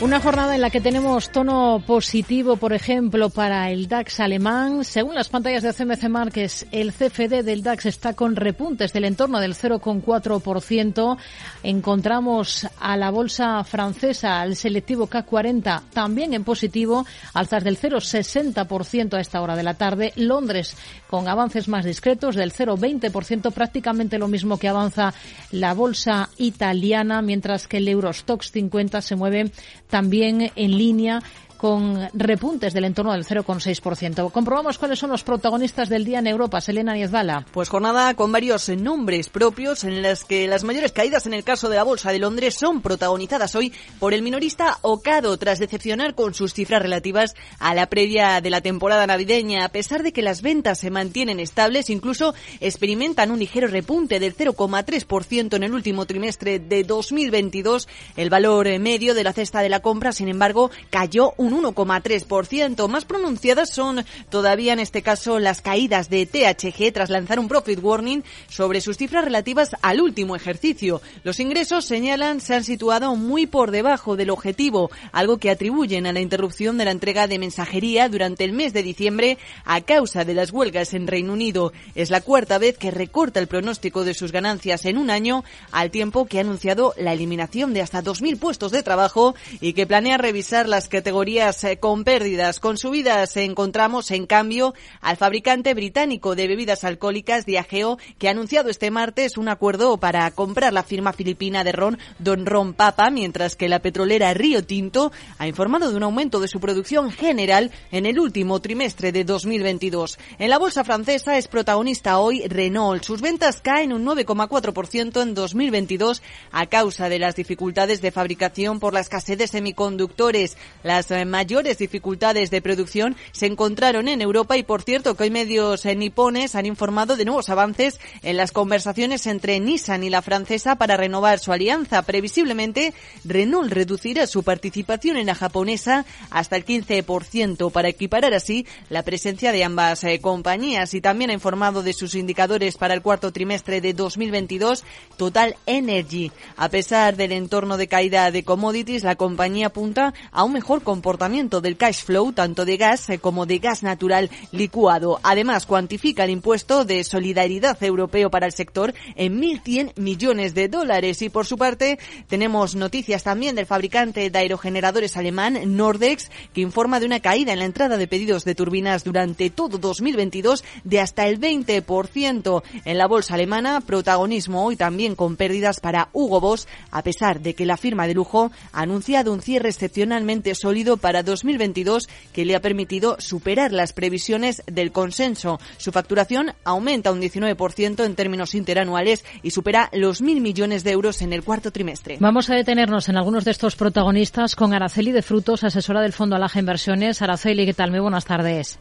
Una jornada en la que tenemos tono positivo, por ejemplo, para el DAX alemán. Según las pantallas de CMC Markets, el CFD del DAX está con repuntes del entorno del 0,4%. Encontramos a la bolsa francesa, al selectivo K40, también en positivo, alzas del 0,60% a esta hora de la tarde. Londres con avances más discretos del 0,20%, prácticamente lo mismo que avanza la bolsa italiana, mientras que el Eurostox 50 se mueve también en línea con repuntes del entorno del 0,6%. Comprobamos cuáles son los protagonistas del día en Europa. Selena Niezbala. Pues jornada con varios nombres propios en las que las mayores caídas en el caso de la Bolsa de Londres son protagonizadas hoy por el minorista Ocado tras decepcionar con sus cifras relativas a la previa de la temporada navideña. A pesar de que las ventas se mantienen estables, incluso experimentan un ligero repunte del 0,3% en el último trimestre de 2022. El valor medio de la cesta de la compra, sin embargo, cayó un un 1,3%. Más pronunciadas son todavía en este caso las caídas de THG tras lanzar un profit warning sobre sus cifras relativas al último ejercicio. Los ingresos, señalan, se han situado muy por debajo del objetivo, algo que atribuyen a la interrupción de la entrega de mensajería durante el mes de diciembre a causa de las huelgas en Reino Unido. Es la cuarta vez que recorta el pronóstico de sus ganancias en un año, al tiempo que ha anunciado la eliminación de hasta 2.000 puestos de trabajo y que planea revisar las categorías eh, con pérdidas. Con subidas encontramos, en cambio, al fabricante británico de bebidas alcohólicas Diageo, que ha anunciado este martes un acuerdo para comprar la firma filipina de ron Don Ron Papa, mientras que la petrolera Río Tinto ha informado de un aumento de su producción general en el último trimestre de 2022. En la bolsa francesa es protagonista hoy Renault. Sus ventas caen un 9,4% en 2022 a causa de las dificultades de fabricación por la escasez de semiconductores. Las eh, mayores dificultades de producción se encontraron en Europa y por cierto que hoy medios eh, nipones han informado de nuevos avances en las conversaciones entre Nissan y la francesa para renovar su alianza. Previsiblemente, Renault reducirá su participación en la japonesa hasta el 15% para equiparar así la presencia de ambas eh, compañías y también ha informado de sus indicadores para el cuarto trimestre de 2022 Total Energy. A pesar del entorno de caída de commodities, la compañía apunta a un mejor comportamiento del cash flow tanto de gas eh, como de gas natural licuado. Además, cuantifica el impuesto de solidaridad europeo para el sector en 1.100 millones de dólares. Y por su parte, tenemos noticias también del fabricante de aerogeneradores alemán Nordex, que informa de una caída en la entrada de pedidos de turbinas durante todo 2022 de hasta el 20%. En la bolsa alemana, protagonismo hoy también con pérdidas para Hugo Boss, a pesar de que la firma de lujo ha anunciado un cierre excepcionalmente sólido para 2022 que le ha permitido superar las previsiones del consenso. Su facturación aumenta un 19% en términos interanuales y supera los mil millones de euros en el cuarto trimestre. Vamos a detenernos en algunos de estos protagonistas con Araceli de Frutos, asesora del Fondo Alaja Inversiones. Araceli, ¿qué tal? Muy buenas tardes.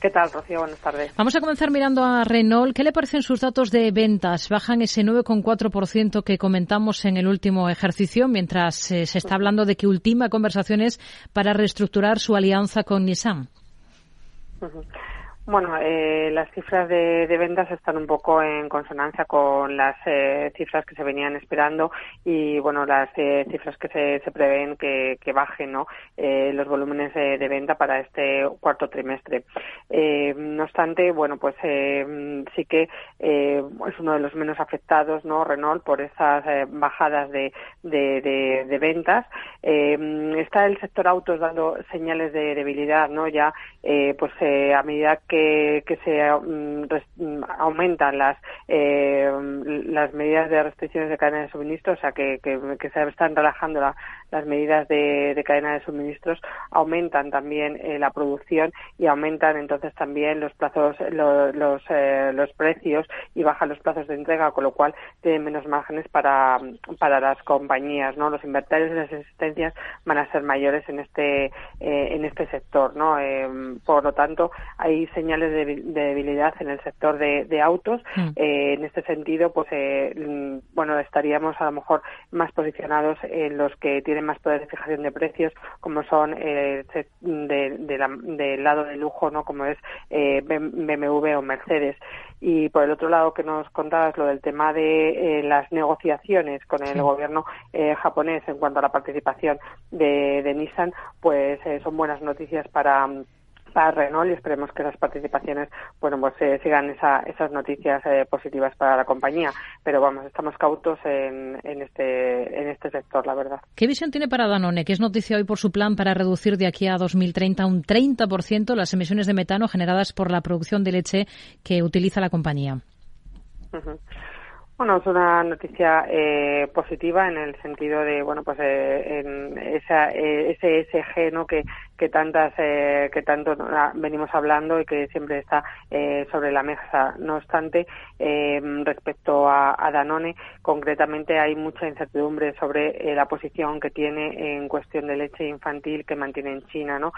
¿Qué tal, Rocío? Buenas tardes. Vamos a comenzar mirando a Renault. ¿Qué le parecen sus datos de ventas? Bajan ese 9,4% que comentamos en el último ejercicio, mientras eh, se está hablando de que ultima conversaciones para reestructurar su alianza con Nissan. Bueno, eh, las cifras de, ventas están un poco en consonancia con las eh, cifras que se venían esperando y, bueno, las eh, cifras que se, se prevén que, bajen, ¿no? los volúmenes de, venta para este cuarto trimestre. no obstante, bueno, pues sí que es uno de los menos afectados, ¿no? Renault por esas bajadas de, de ventas. está el sector autos dando señales de debilidad, ¿no? Ya, pues a medida que que, se mm, mm, aumentan las eh, las medidas de restricciones de cadena de suministro, o sea que, se están relajando las medidas de, cadena de suministros, aumentan también eh, la producción y aumentan entonces también los plazos, los, eh, los precios y bajan los plazos de entrega, con lo cual tienen menos márgenes para, para las compañías, ¿no? Los inventarios y las existencias van a ser mayores en este en este sector, ¿no? por lo tanto, hay señales de, debilidad en el sector de, autos. Mm. Eh, en este sentido, pues eh, mm, bueno, estaríamos a lo mejor más posicionados en los que tienen más poder de fijación de precios, como son eh, del lado de lujo, no, como es BMW o Mercedes. Y por el otro lado que nos contabas lo del tema de las negociaciones con el gobierno japonés en cuanto a la participación de, de Nissan, pues son buenas noticias para para Renault y esperemos que las participaciones bueno pues eh, sigan esas noticias eh, positivas para la compañía. Pero vamos estamos cautos en, este en este sector la verdad. Qué visión tiene para Danone que es noticia hoy por su plan para reducir de aquí a 2030 un 30% las emisiones de metano generadas por la producción de leche que utiliza la compañía Bueno, es una noticia eh, positiva en el sentido de, bueno, pues en esa, ese SG, ¿no? Que, que tantas eh, que tanto venimos hablando y que siempre está eh, sobre la mesa. No obstante, eh, respecto a, Danone, concretamente hay mucha incertidumbre sobre la posición que tiene en cuestión de leche infantil que mantiene en China, ¿no?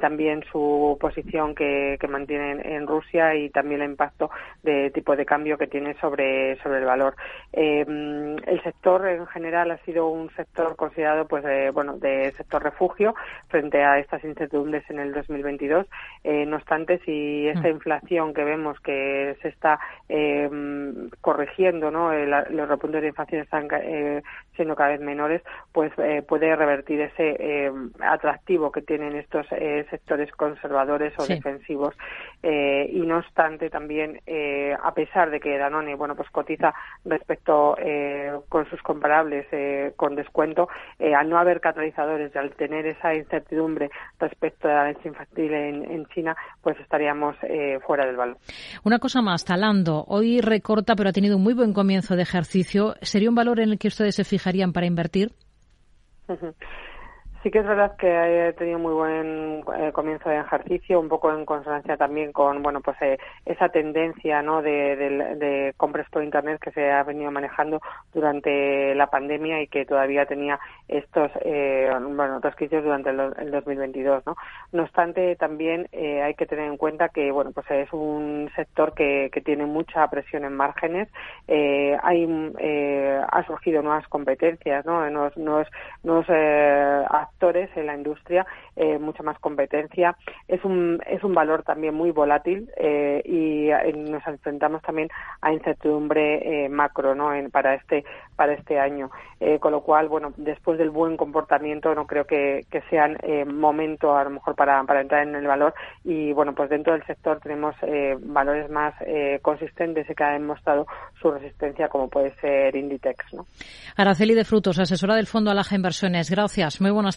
también su posición que, que mantiene en, Rusia y también el impacto de tipo de cambio que tiene sobre sobre el valor. el sector en general ha sido un sector considerado, pues, bueno, de sector refugio frente a estas incertidumbres en el 2022. Eh, no obstante, si esta mm. inflación que vemos que se está eh, corrigiendo, ¿no? los repuntes de inflación están eh, siendo cada vez menores, pues puede revertir ese atractivo que tienen estos sectores conservadores o defensivos. y no obstante, también, a pesar de que Danone, bueno, pues cotiza respecto con sus comparables con descuento, al no haber catalizadores y al tener esa incertidumbre respecto a la leche infantil en, China, pues estaríamos eh, fuera del valor. Una cosa más, Talando, hoy recorta, pero ha tenido un muy buen comienzo de ejercicio. ¿Sería un valor en el que ustedes se fijarían para invertir? Sí que es verdad que ha tenido muy buen eh, comienzo de ejercicio, un poco en consonancia también con, bueno, pues eh, esa tendencia, ¿no? De, de, compras por internet que se ha venido manejando durante la pandemia y que todavía tenía estos, eh, bueno, resquicios durante el, 2022, ¿no? No obstante, también eh, hay que tener en cuenta que, bueno, pues es un sector que, que tiene mucha presión en márgenes, hay, ha surgido nuevas competencias, ¿no? Nuevos, nuevos, nuevos actores en la industria, eh, mucha más competencia. Es un, es un valor también muy volátil eh, y eh, nos enfrentamos también a incertidumbre macro ¿no? para, este, para este año. con lo cual, bueno, después del buen comportamiento no creo que, que sean momento a lo mejor para, para entrar en el valor y bueno, pues dentro del sector tenemos valores más consistentes y que han demostrado su resistencia como puede ser Inditex. ¿no? Araceli de Frutos, asesora del Fondo Alaja Inversiones. Gracias. Muy buenas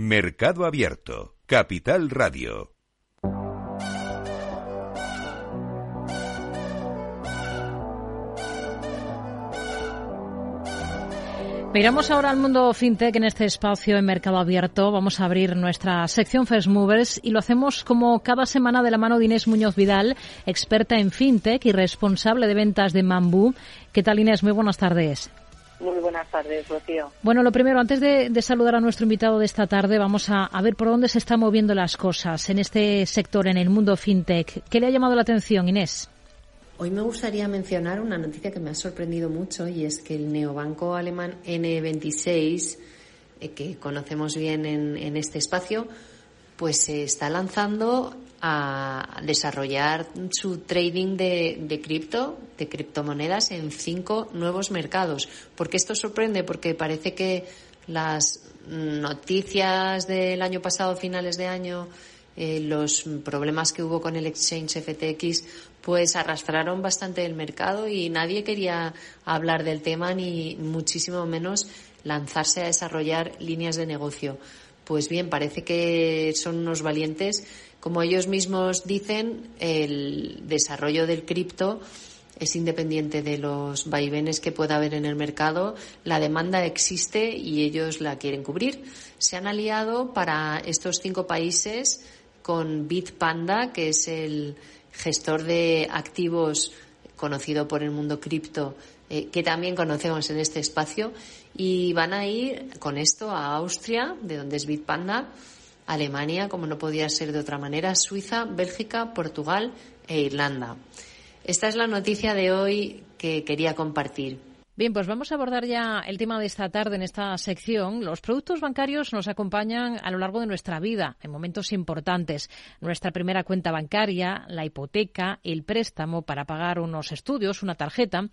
Mercado Abierto, Capital Radio. Miramos ahora al mundo fintech en este espacio en Mercado Abierto. Vamos a abrir nuestra sección First Movers y lo hacemos como cada semana de la mano de Inés Muñoz Vidal, experta en fintech y responsable de ventas de Mambú. ¿Qué tal Inés? Muy buenas tardes. Muy buenas tardes, Rocío. Bueno, lo primero, antes de, saludar a nuestro invitado de esta tarde, vamos a, ver por dónde se están moviendo las cosas en este sector, en el mundo fintech. ¿Qué le ha llamado la atención, Inés? Hoy me gustaría mencionar una noticia que me ha sorprendido mucho y es que el neobanco alemán N26, eh, que conocemos bien en, en este espacio, pues se está lanzando a desarrollar su trading de, de cripto, de criptomonedas en cinco nuevos mercados. ¿Por qué esto sorprende? Porque parece que las noticias del año pasado, finales de año, eh, los problemas que hubo con el exchange FTX, pues arrastraron bastante el mercado y nadie quería hablar del tema ni muchísimo menos lanzarse a desarrollar líneas de negocio. Pues bien, parece que son unos valientes como ellos mismos dicen, el desarrollo del cripto es independiente de los vaivenes que pueda haber en el mercado. La demanda existe y ellos la quieren cubrir. Se han aliado para estos cinco países con Bitpanda, que es el gestor de activos conocido por el mundo cripto, eh, que también conocemos en este espacio, y van a ir con esto a Austria, de donde es Bitpanda, Alemania, como no podía ser de otra manera, Suiza, Bélgica, Portugal e Irlanda. Esta es la noticia de hoy que quería compartir. Bien, pues vamos a abordar ya el tema de esta tarde en esta sección. Los productos bancarios nos acompañan a lo largo de nuestra vida en momentos importantes. Nuestra primera cuenta bancaria, la hipoteca, el préstamo para pagar unos estudios, una tarjeta.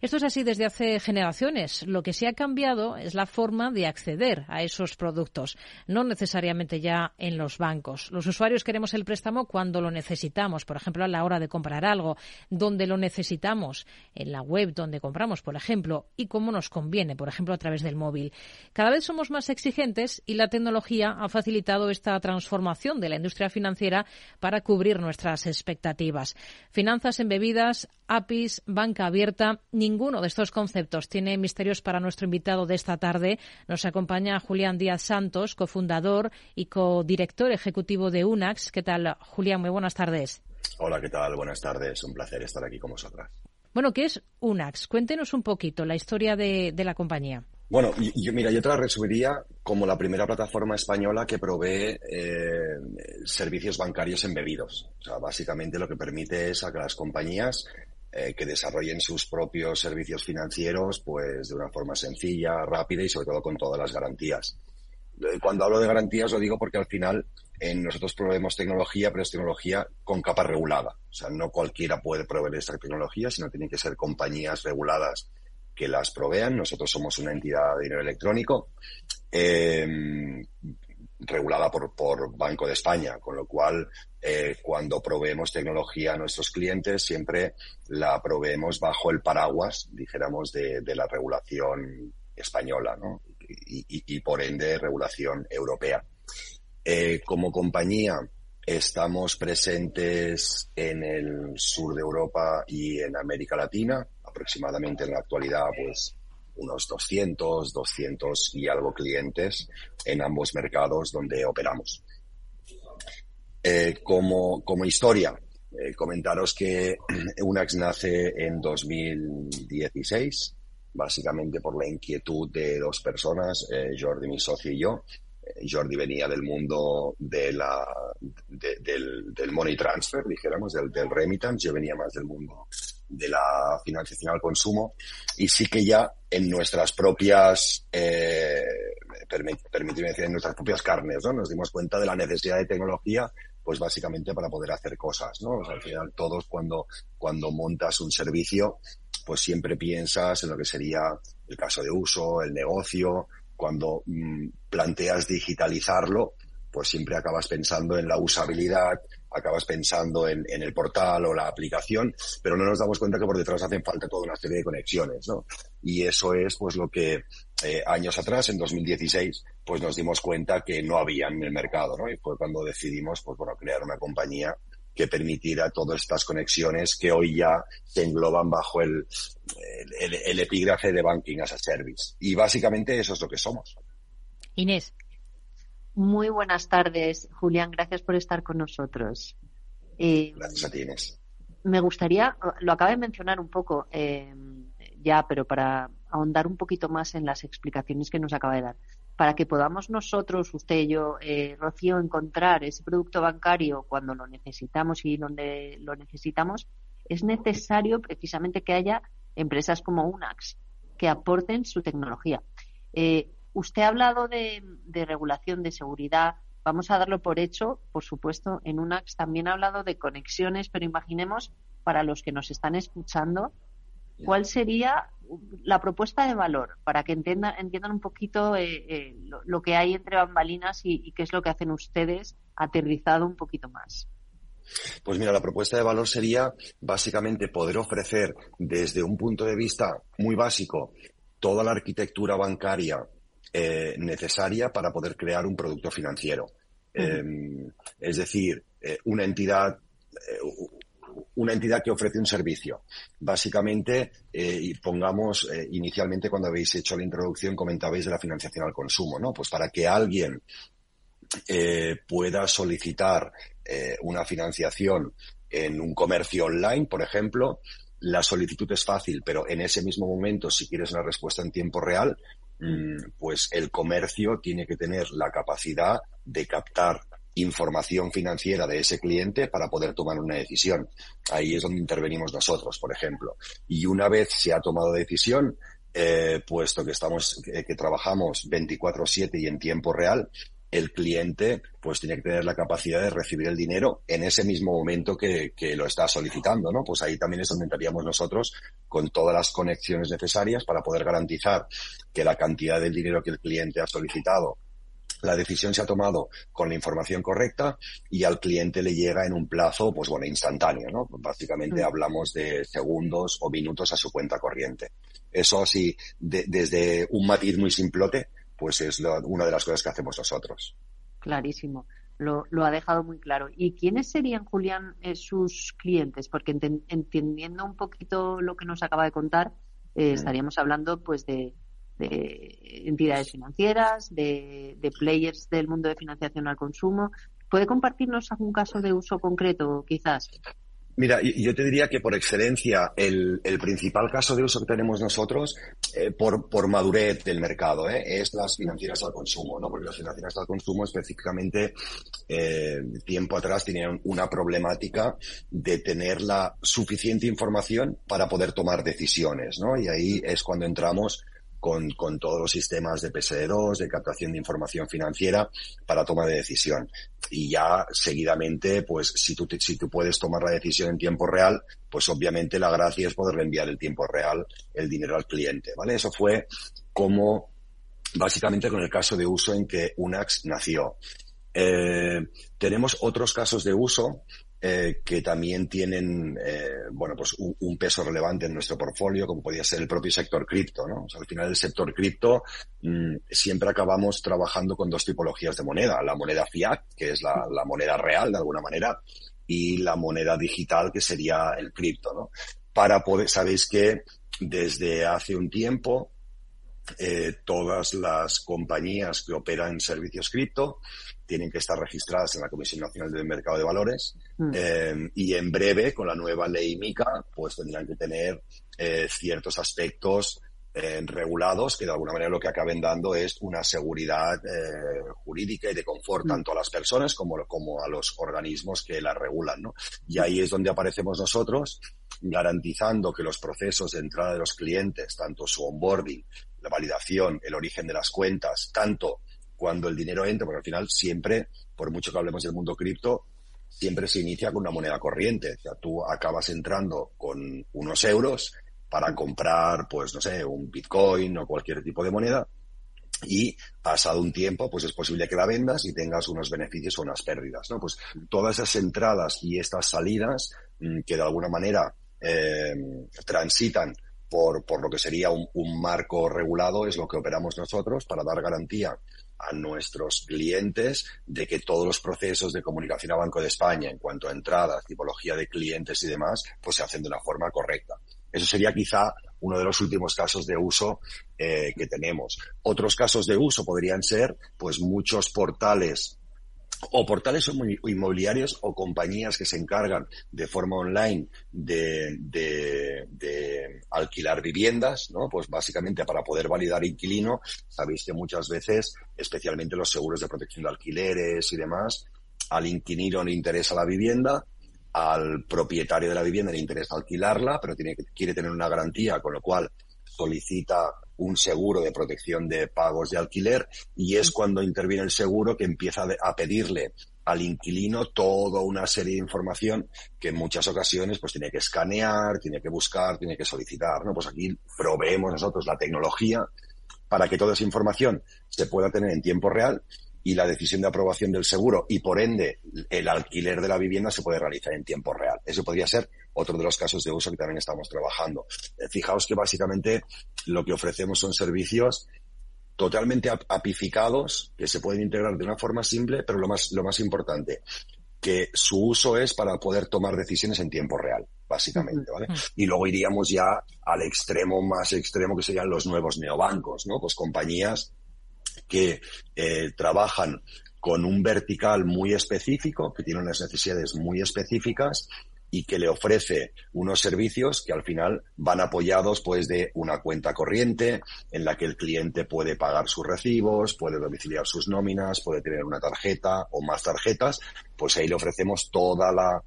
Esto es así desde hace generaciones. Lo que sí ha cambiado es la forma de acceder a esos productos, no necesariamente ya en los bancos. Los usuarios queremos el préstamo cuando lo necesitamos, por ejemplo, a la hora de comprar algo, donde lo necesitamos, en la web donde compramos, por ejemplo y cómo nos conviene, por ejemplo, a través del móvil. Cada vez somos más exigentes y la tecnología ha facilitado esta transformación de la industria financiera para cubrir nuestras expectativas. Finanzas embebidas, APIs, banca abierta, ninguno de estos conceptos tiene misterios para nuestro invitado de esta tarde. Nos acompaña Julián Díaz Santos, cofundador y codirector ejecutivo de UNAX. ¿Qué tal, Julián? Muy buenas tardes. Hola, ¿qué tal? Buenas tardes. Un placer estar aquí con vosotras. Bueno, ¿qué es UNAX? Cuéntenos un poquito la historia de, la compañía. Bueno, yo, mira, yo te la resumiría como la primera plataforma española que provee eh, servicios bancarios embebidos. O sea, básicamente lo que permite es a que las compañías eh, que desarrollen sus propios servicios financieros, pues de una forma sencilla, rápida y sobre todo con todas las garantías. Eh, cuando hablo de garantías lo digo porque al final nosotros proveemos tecnología, pero es tecnología con capa regulada. O sea, no cualquiera puede proveer esta tecnología, sino tienen que ser compañías reguladas que las provean. Nosotros somos una entidad de dinero electrónico em, regulada por, por, Banco de España, con lo cual eh, cuando proveemos tecnología a nuestros clientes siempre la proveemos bajo el paraguas, dijéramos, de, la regulación española ¿no? Y por ende regulación europea. Eh, como compañía estamos presentes en el sur de Europa y en América Latina, aproximadamente en la actualidad pues unos 200, 200 y algo clientes en ambos mercados donde operamos. Eh, como, como historia, eh, comentaros que UNAX nace en 2016, básicamente por la inquietud de dos personas, Jordi, mi socio y yo, Jordi venía del mundo de la, del, money transfer, dijéramos, del, del remittance. Yo venía más del mundo de la financiación al consumo y sí que ya en nuestras propias, eh, decir, en nuestras propias carnes, ¿no? Nos dimos cuenta de la necesidad de tecnología pues básicamente para poder hacer cosas, ¿no? al final todos cuando, cuando montas un servicio, pues siempre piensas en lo que sería el caso de uso, el negocio, cuando mm, planteas digitalizarlo, pues siempre acabas pensando en la usabilidad, acabas pensando en, el portal o la aplicación, pero no nos damos cuenta que por detrás hacen falta toda una serie de conexiones, ¿no? Y eso es pues lo que eh, años atrás, en 2016, pues nos dimos cuenta que no había en el mercado, ¿no? Y fue cuando decidimos, pues bueno, crear una compañía que permitiera todas estas conexiones que hoy ya se engloban bajo el, el, epígrafe de Banking as a Service. Y básicamente eso es lo que somos. Inés. Muy buenas tardes, Julián. Gracias por estar con nosotros. Eh, gracias a ti, Inés. Me gustaría, lo acaba de mencionar un poco eh, ya, pero para ahondar un poquito más en las explicaciones que nos acaba de dar para que podamos nosotros, usted y yo, eh, Rocío, encontrar ese producto bancario cuando lo necesitamos y donde lo necesitamos, es necesario precisamente que haya empresas como UNAX que aporten su tecnología. Eh, usted ha hablado de, regulación de seguridad. Vamos a darlo por hecho, por supuesto. En UNAX también ha hablado de conexiones, pero imaginemos para los que nos están escuchando, ¿cuál sería la propuesta de valor para que entiendan, entiendan un poquito eh, eh, lo, que hay entre bambalinas y, qué es lo que hacen ustedes aterrizado un poquito más. Pues mira, la propuesta de valor sería básicamente poder ofrecer desde un punto de vista muy básico toda la arquitectura bancaria eh, necesaria para poder crear un producto financiero. Em, es decir, una entidad, una entidad que ofrece un servicio. Básicamente, eh, pongamos, eh, inicialmente cuando habéis hecho la introducción comentabais de la financiación al consumo, ¿no? Pues para que alguien eh, pueda solicitar una financiación en un comercio online, por ejemplo, la solicitud es fácil, pero en ese mismo momento, si quieres una respuesta en tiempo real, mm, pues el comercio tiene que tener la capacidad de captar información financiera de ese cliente para poder tomar una decisión. Ahí es donde intervenimos nosotros, por ejemplo. Y una vez se ha tomado decisión, eh, puesto que estamos, que, trabajamos 24/7 y en tiempo real, el cliente pues tiene que tener la capacidad de recibir el dinero en ese mismo momento que, lo está solicitando, ¿no? Pues ahí también es donde entraríamos nosotros con todas las conexiones necesarias para poder garantizar que la cantidad del dinero que el cliente ha solicitado la decisión se ha tomado con la información correcta y al cliente le llega en un plazo, pues bueno, instantáneo, ¿no? Básicamente mm. hablamos de segundos o minutos a su cuenta corriente. Eso así, desde un matiz muy simplote, pues es una de las cosas que hacemos nosotros. Clarísimo. Lo, ha dejado muy claro. ¿Y quiénes serían, Julián, eh, sus clientes? Porque entendiendo un poquito lo que nos acaba de contar, eh, mm. estaríamos hablando pues de de entidades financieras, de, players del mundo de financiación al consumo. ¿Puede compartirnos algún caso de uso concreto, quizás? Mira, yo te diría que por excelencia el, principal caso de uso que tenemos nosotros, eh, por, por, madurez del mercado, eh, es las financieras al consumo, ¿no? Porque las financieras al consumo específicamente, eh, tiempo atrás tenían una problemática de tener la suficiente información para poder tomar decisiones, ¿no? Y ahí es cuando entramos con, con, todos los sistemas de PSD2, de captación de información financiera para toma de decisión. Y ya seguidamente, pues si tú, si tú puedes tomar la decisión en tiempo real, pues obviamente la gracia es poder enviar el tiempo real el dinero al cliente, ¿vale? Eso fue como básicamente con el caso de uso en que Unax nació. Eh, tenemos otros casos de uso eh, que también tienen, eh, bueno, pues un, peso relevante en nuestro portfolio, como podría ser el propio sector cripto, ¿no? O sea, al final el sector cripto mm, siempre acabamos trabajando con dos tipologías de moneda, la moneda fiat, que es la, moneda real de alguna manera, y la moneda digital, que sería el cripto, ¿no? Para poder, sabéis que desde hace un tiempo, eh, todas las compañías que operan servicios cripto tienen que estar registradas en la Comisión Nacional del Mercado de Valores mm. eh, y en breve, con la nueva ley MICA, pues tendrán que tener eh, ciertos aspectos eh, regulados que de alguna manera lo que acaben dando es una seguridad jurídica y de confort mm. tanto a las personas como, como a los organismos que la regulan. ¿no? Y ahí es donde aparecemos nosotros garantizando que los procesos de entrada de los clientes, tanto su onboarding, la validación, el origen de las cuentas, tanto cuando el dinero entra, porque al final siempre, por mucho que hablemos del mundo cripto, siempre se inicia con una moneda corriente. O sea, tú acabas entrando con unos euros para comprar, pues no sé, un Bitcoin o cualquier tipo de moneda y pasado un tiempo, pues es posible que la vendas y tengas unos beneficios o unas pérdidas, ¿no? Pues todas esas entradas y estas salidas mm, que de alguna manera eh, transitan por, por, lo que sería un, un, marco regulado es lo que operamos nosotros para dar garantía a nuestros clientes de que todos los procesos de comunicación a Banco de España en cuanto a entradas, tipología de clientes y demás, pues se hacen de una forma correcta. Eso sería quizá uno de los últimos casos de uso eh, que tenemos. Otros casos de uso podrían ser, pues, muchos portales o portales inmobiliarios o compañías que se encargan de forma online de, de, alquilar viviendas, ¿no? Pues básicamente para poder validar inquilino, sabéis que muchas veces, especialmente los seguros de protección de alquileres y demás, al inquilino le interesa la vivienda, al propietario de la vivienda le interesa alquilarla, pero tiene, quiere tener una garantía, con lo cual solicita un seguro de protección de pagos de alquiler y es cuando interviene el seguro que empieza a pedirle al inquilino toda una serie de información que en muchas ocasiones pues tiene que escanear, tiene que buscar, tiene que solicitar, ¿no? Pues aquí proveemos nosotros la tecnología para que toda esa información se pueda tener en tiempo real y la decisión de aprobación del seguro y por ende el alquiler de la vivienda se puede realizar en tiempo real. Eso podría ser otro de los casos de uso que también estamos trabajando. Eh, fijaos que básicamente lo que ofrecemos son servicios totalmente apificados que se pueden integrar de una forma simple, pero lo más, lo más importante, que su uso es para poder tomar decisiones en tiempo real, básicamente, ¿vale? Y luego iríamos ya al extremo más extremo que serían los nuevos neobancos, ¿no? Pues compañías que eh, trabajan con un vertical muy específico, que tiene unas necesidades muy específicas y que le ofrece unos servicios que al final van apoyados pues de una cuenta corriente en la que el cliente puede pagar sus recibos, puede domiciliar sus nóminas, puede tener una tarjeta o más tarjetas, pues ahí le ofrecemos toda la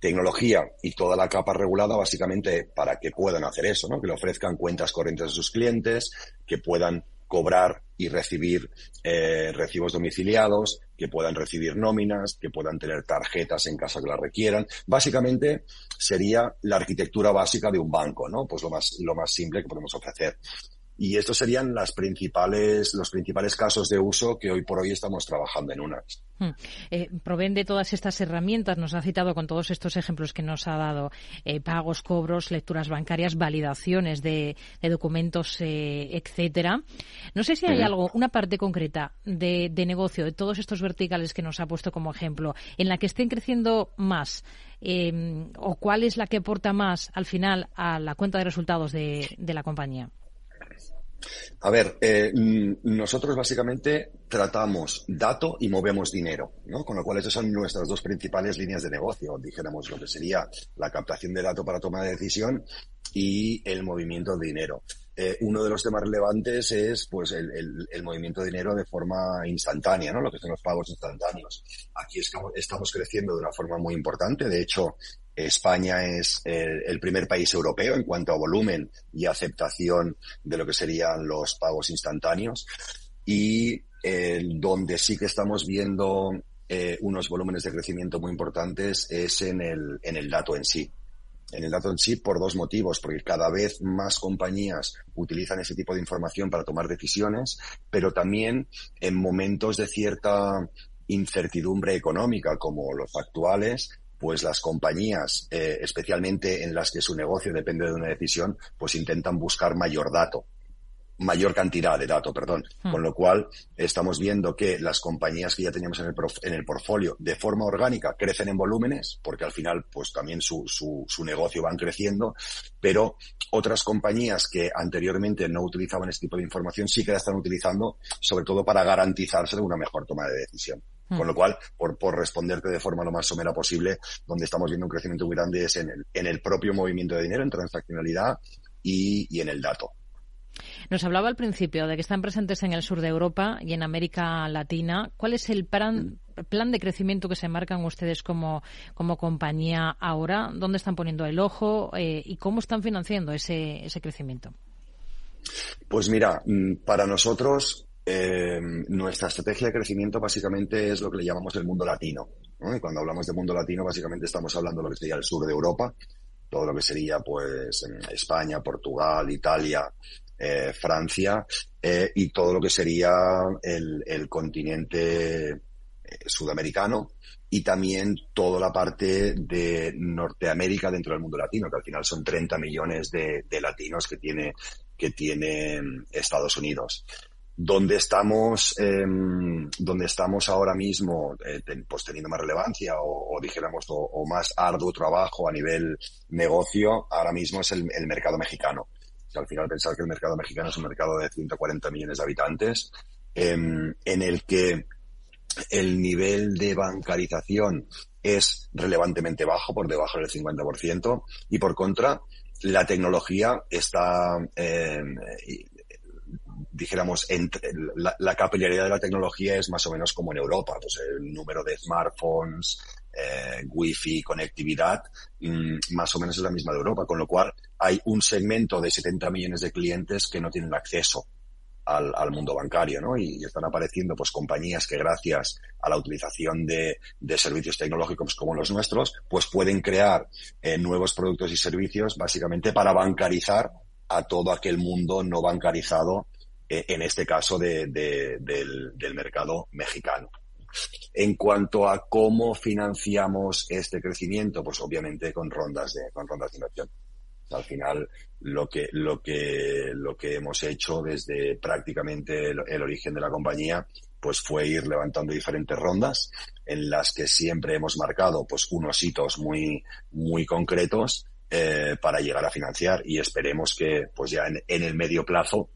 tecnología y toda la capa regulada básicamente para que puedan hacer eso, ¿no? Que le ofrezcan cuentas corrientes a sus clientes, que puedan cobrar y recibir eh, recibos domiciliados, que puedan recibir nóminas, que puedan tener tarjetas en caso que las requieran. Básicamente sería la arquitectura básica de un banco, ¿no? Pues lo más, lo más simple que podemos ofrecer. Y estos serían las principales, los principales casos de uso que hoy por hoy estamos trabajando en UNAS. Hmm. Eh, proveen de todas estas herramientas, nos ha citado con todos estos ejemplos que nos ha dado, eh, pagos, cobros, lecturas bancarias, validaciones de, documentos, eh, etcétera. No sé si hay algo, una parte concreta de, de, negocio, de todos estos verticales que nos ha puesto como ejemplo, en la que estén creciendo más, o cuál es la que aporta más al final a la cuenta de resultados de la compañía. A ver, eh, nosotros básicamente tratamos dato y movemos dinero, ¿no? Con lo cual esas son nuestras dos principales líneas de negocio, dijéramos lo que sería la captación de datos para toma de decisión y el movimiento de dinero. Eh, uno de los temas relevantes es pues el, movimiento de dinero de forma instantánea, ¿no? Lo que son los pagos instantáneos. Aquí estamos creciendo de una forma muy importante. De hecho, España es el, primer país europeo en cuanto a volumen y aceptación de lo que serían los pagos instantáneos. Y donde sí que estamos viendo eh, unos volúmenes de crecimiento muy importantes es en el, en el dato en sí. En el dato en sí por dos motivos, porque cada vez más compañías utilizan ese tipo de información para tomar decisiones, pero también en momentos de cierta incertidumbre económica como los actuales, pues las compañías, eh, especialmente en las que su negocio depende de una decisión, pues intentan buscar mayor dato, mayor cantidad de dato, perdón. Hmm. Con lo cual, estamos viendo que las compañías que ya teníamos en el, en el portfolio de forma orgánica crecen en volúmenes, porque al final, pues también su, su, su negocio van creciendo, pero otras compañías que anteriormente no utilizaban este tipo de información sí que la están utilizando, sobre todo para garantizarse de una mejor toma de decisión. Con lo cual, por, por responderte de forma lo más somera posible, donde estamos viendo un crecimiento muy grande es en el, en el propio movimiento de dinero, en transaccionalidad y, y en el dato. Nos hablaba al principio de que están presentes en el sur de Europa y en América Latina. ¿Cuál es el plan, plan de crecimiento que se marcan ustedes como, como compañía ahora? ¿Dónde están poniendo el ojo eh, y cómo están financiando ese, ese crecimiento? Pues mira, mm, para nosotros eh, nuestra estrategia de crecimiento básicamente es lo que le llamamos el mundo latino. Y cuando hablamos de mundo latino, básicamente estamos hablando de lo que sería el sur de Europa, todo lo que sería pues España, Portugal, Italia, eh, Francia eh, y todo lo que sería el, continente eh, sudamericano y también toda la parte de Norteamérica dentro del mundo latino, que al final son 30 millones de, de latinos que tiene, que tiene Estados Unidos donde estamos, em, donde estamos ahora mismo eh, pues teniendo más relevancia o, dijéramos o, más arduo trabajo a nivel negocio, ahora mismo es el, mercado mexicano. al final pensar que el mercado mexicano es un mercado de 140 millones de habitantes, em, en el que el nivel de bancarización es relevantemente bajo, por debajo del 50%, y por contra, la tecnología está eh, dijéramos, entre, la, la, capilaridad de la tecnología es más o menos como en Europa, pues el número de smartphones, eh, wifi, conectividad, mm, más o menos es la misma de Europa, con lo cual hay un segmento de 70 millones de clientes que no tienen acceso al, mundo bancario, ¿no? Y, están apareciendo pues compañías que gracias a la utilización de, servicios tecnológicos como los nuestros, pues pueden crear eh, nuevos productos y servicios básicamente para bancarizar a todo aquel mundo no bancarizado en este caso de, del, mercado mexicano. En cuanto a cómo financiamos este crecimiento, pues obviamente con rondas de, con rondas de inversión. Al final, lo que, lo que, lo que hemos hecho desde prácticamente el, origen de la compañía, pues fue ir levantando diferentes rondas en las que siempre hemos marcado, pues unos hitos muy, muy concretos, eh, para llegar a financiar y esperemos que, pues ya en el medio plazo,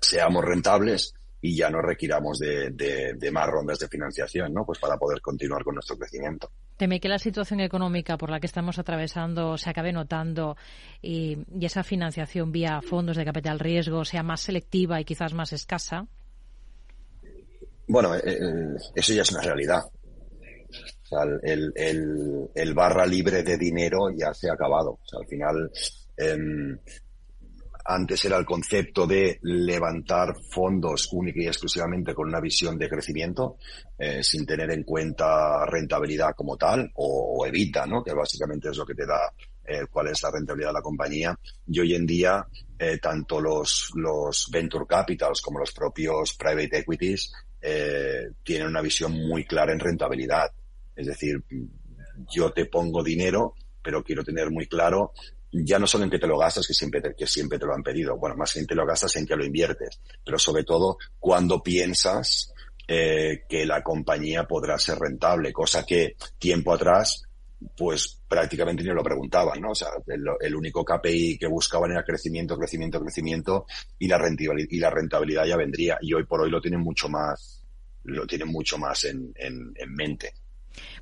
seamos rentables y ya no requiramos de, de, más rondas de financiación, ¿no? Pues para poder continuar con nuestro crecimiento. Teme que la situación económica por la que estamos atravesando se acabe notando y, esa financiación vía fondos de capital riesgo sea más selectiva y quizás más escasa. Bueno, eh, eh, eso ya es una realidad. O sea, el, el, barra libre de dinero ya se ha acabado. O sea, al final, em, antes era el concepto de levantar fondos única y exclusivamente con una visión de crecimiento, eh, sin tener en cuenta rentabilidad como tal, o, evita, ¿no? Que básicamente es lo que te da eh, cuál es la rentabilidad de la compañía. Y hoy en día, eh, tanto los, los venture capitals como los propios private equities tienen una visión muy clara en rentabilidad. Es decir, yo te pongo dinero, pero quiero tener muy claro ya no solo en que te lo gastas, que siempre te, que siempre te lo han pedido, bueno, más bien te lo gastas en que lo inviertes, pero sobre todo cuando piensas eh, que la compañía podrá ser rentable, cosa que tiempo atrás pues prácticamente ni lo preguntaban, ¿no? O sea, el, único KPI que buscaban era crecimiento, crecimiento, crecimiento y la rentabilidad, y la rentabilidad ya vendría. Y hoy por hoy lo tienen mucho más, lo tienen mucho más en, en, en mente.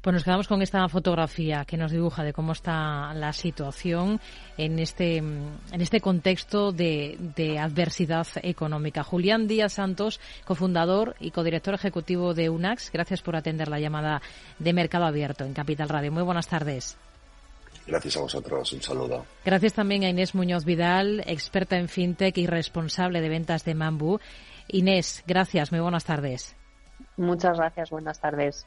Pues nos quedamos con esta fotografía que nos dibuja de cómo está la situación en este, en este contexto de, adversidad económica. Julián Díaz Santos, cofundador y codirector ejecutivo de UNAX, gracias por atender la llamada de Mercado Abierto en Capital Radio. Muy buenas tardes. Gracias a vosotros, un saludo. Gracias también a Inés Muñoz Vidal, experta en fintech y responsable de ventas de Mambu. Inés, gracias, muy buenas tardes. Muchas gracias, buenas tardes.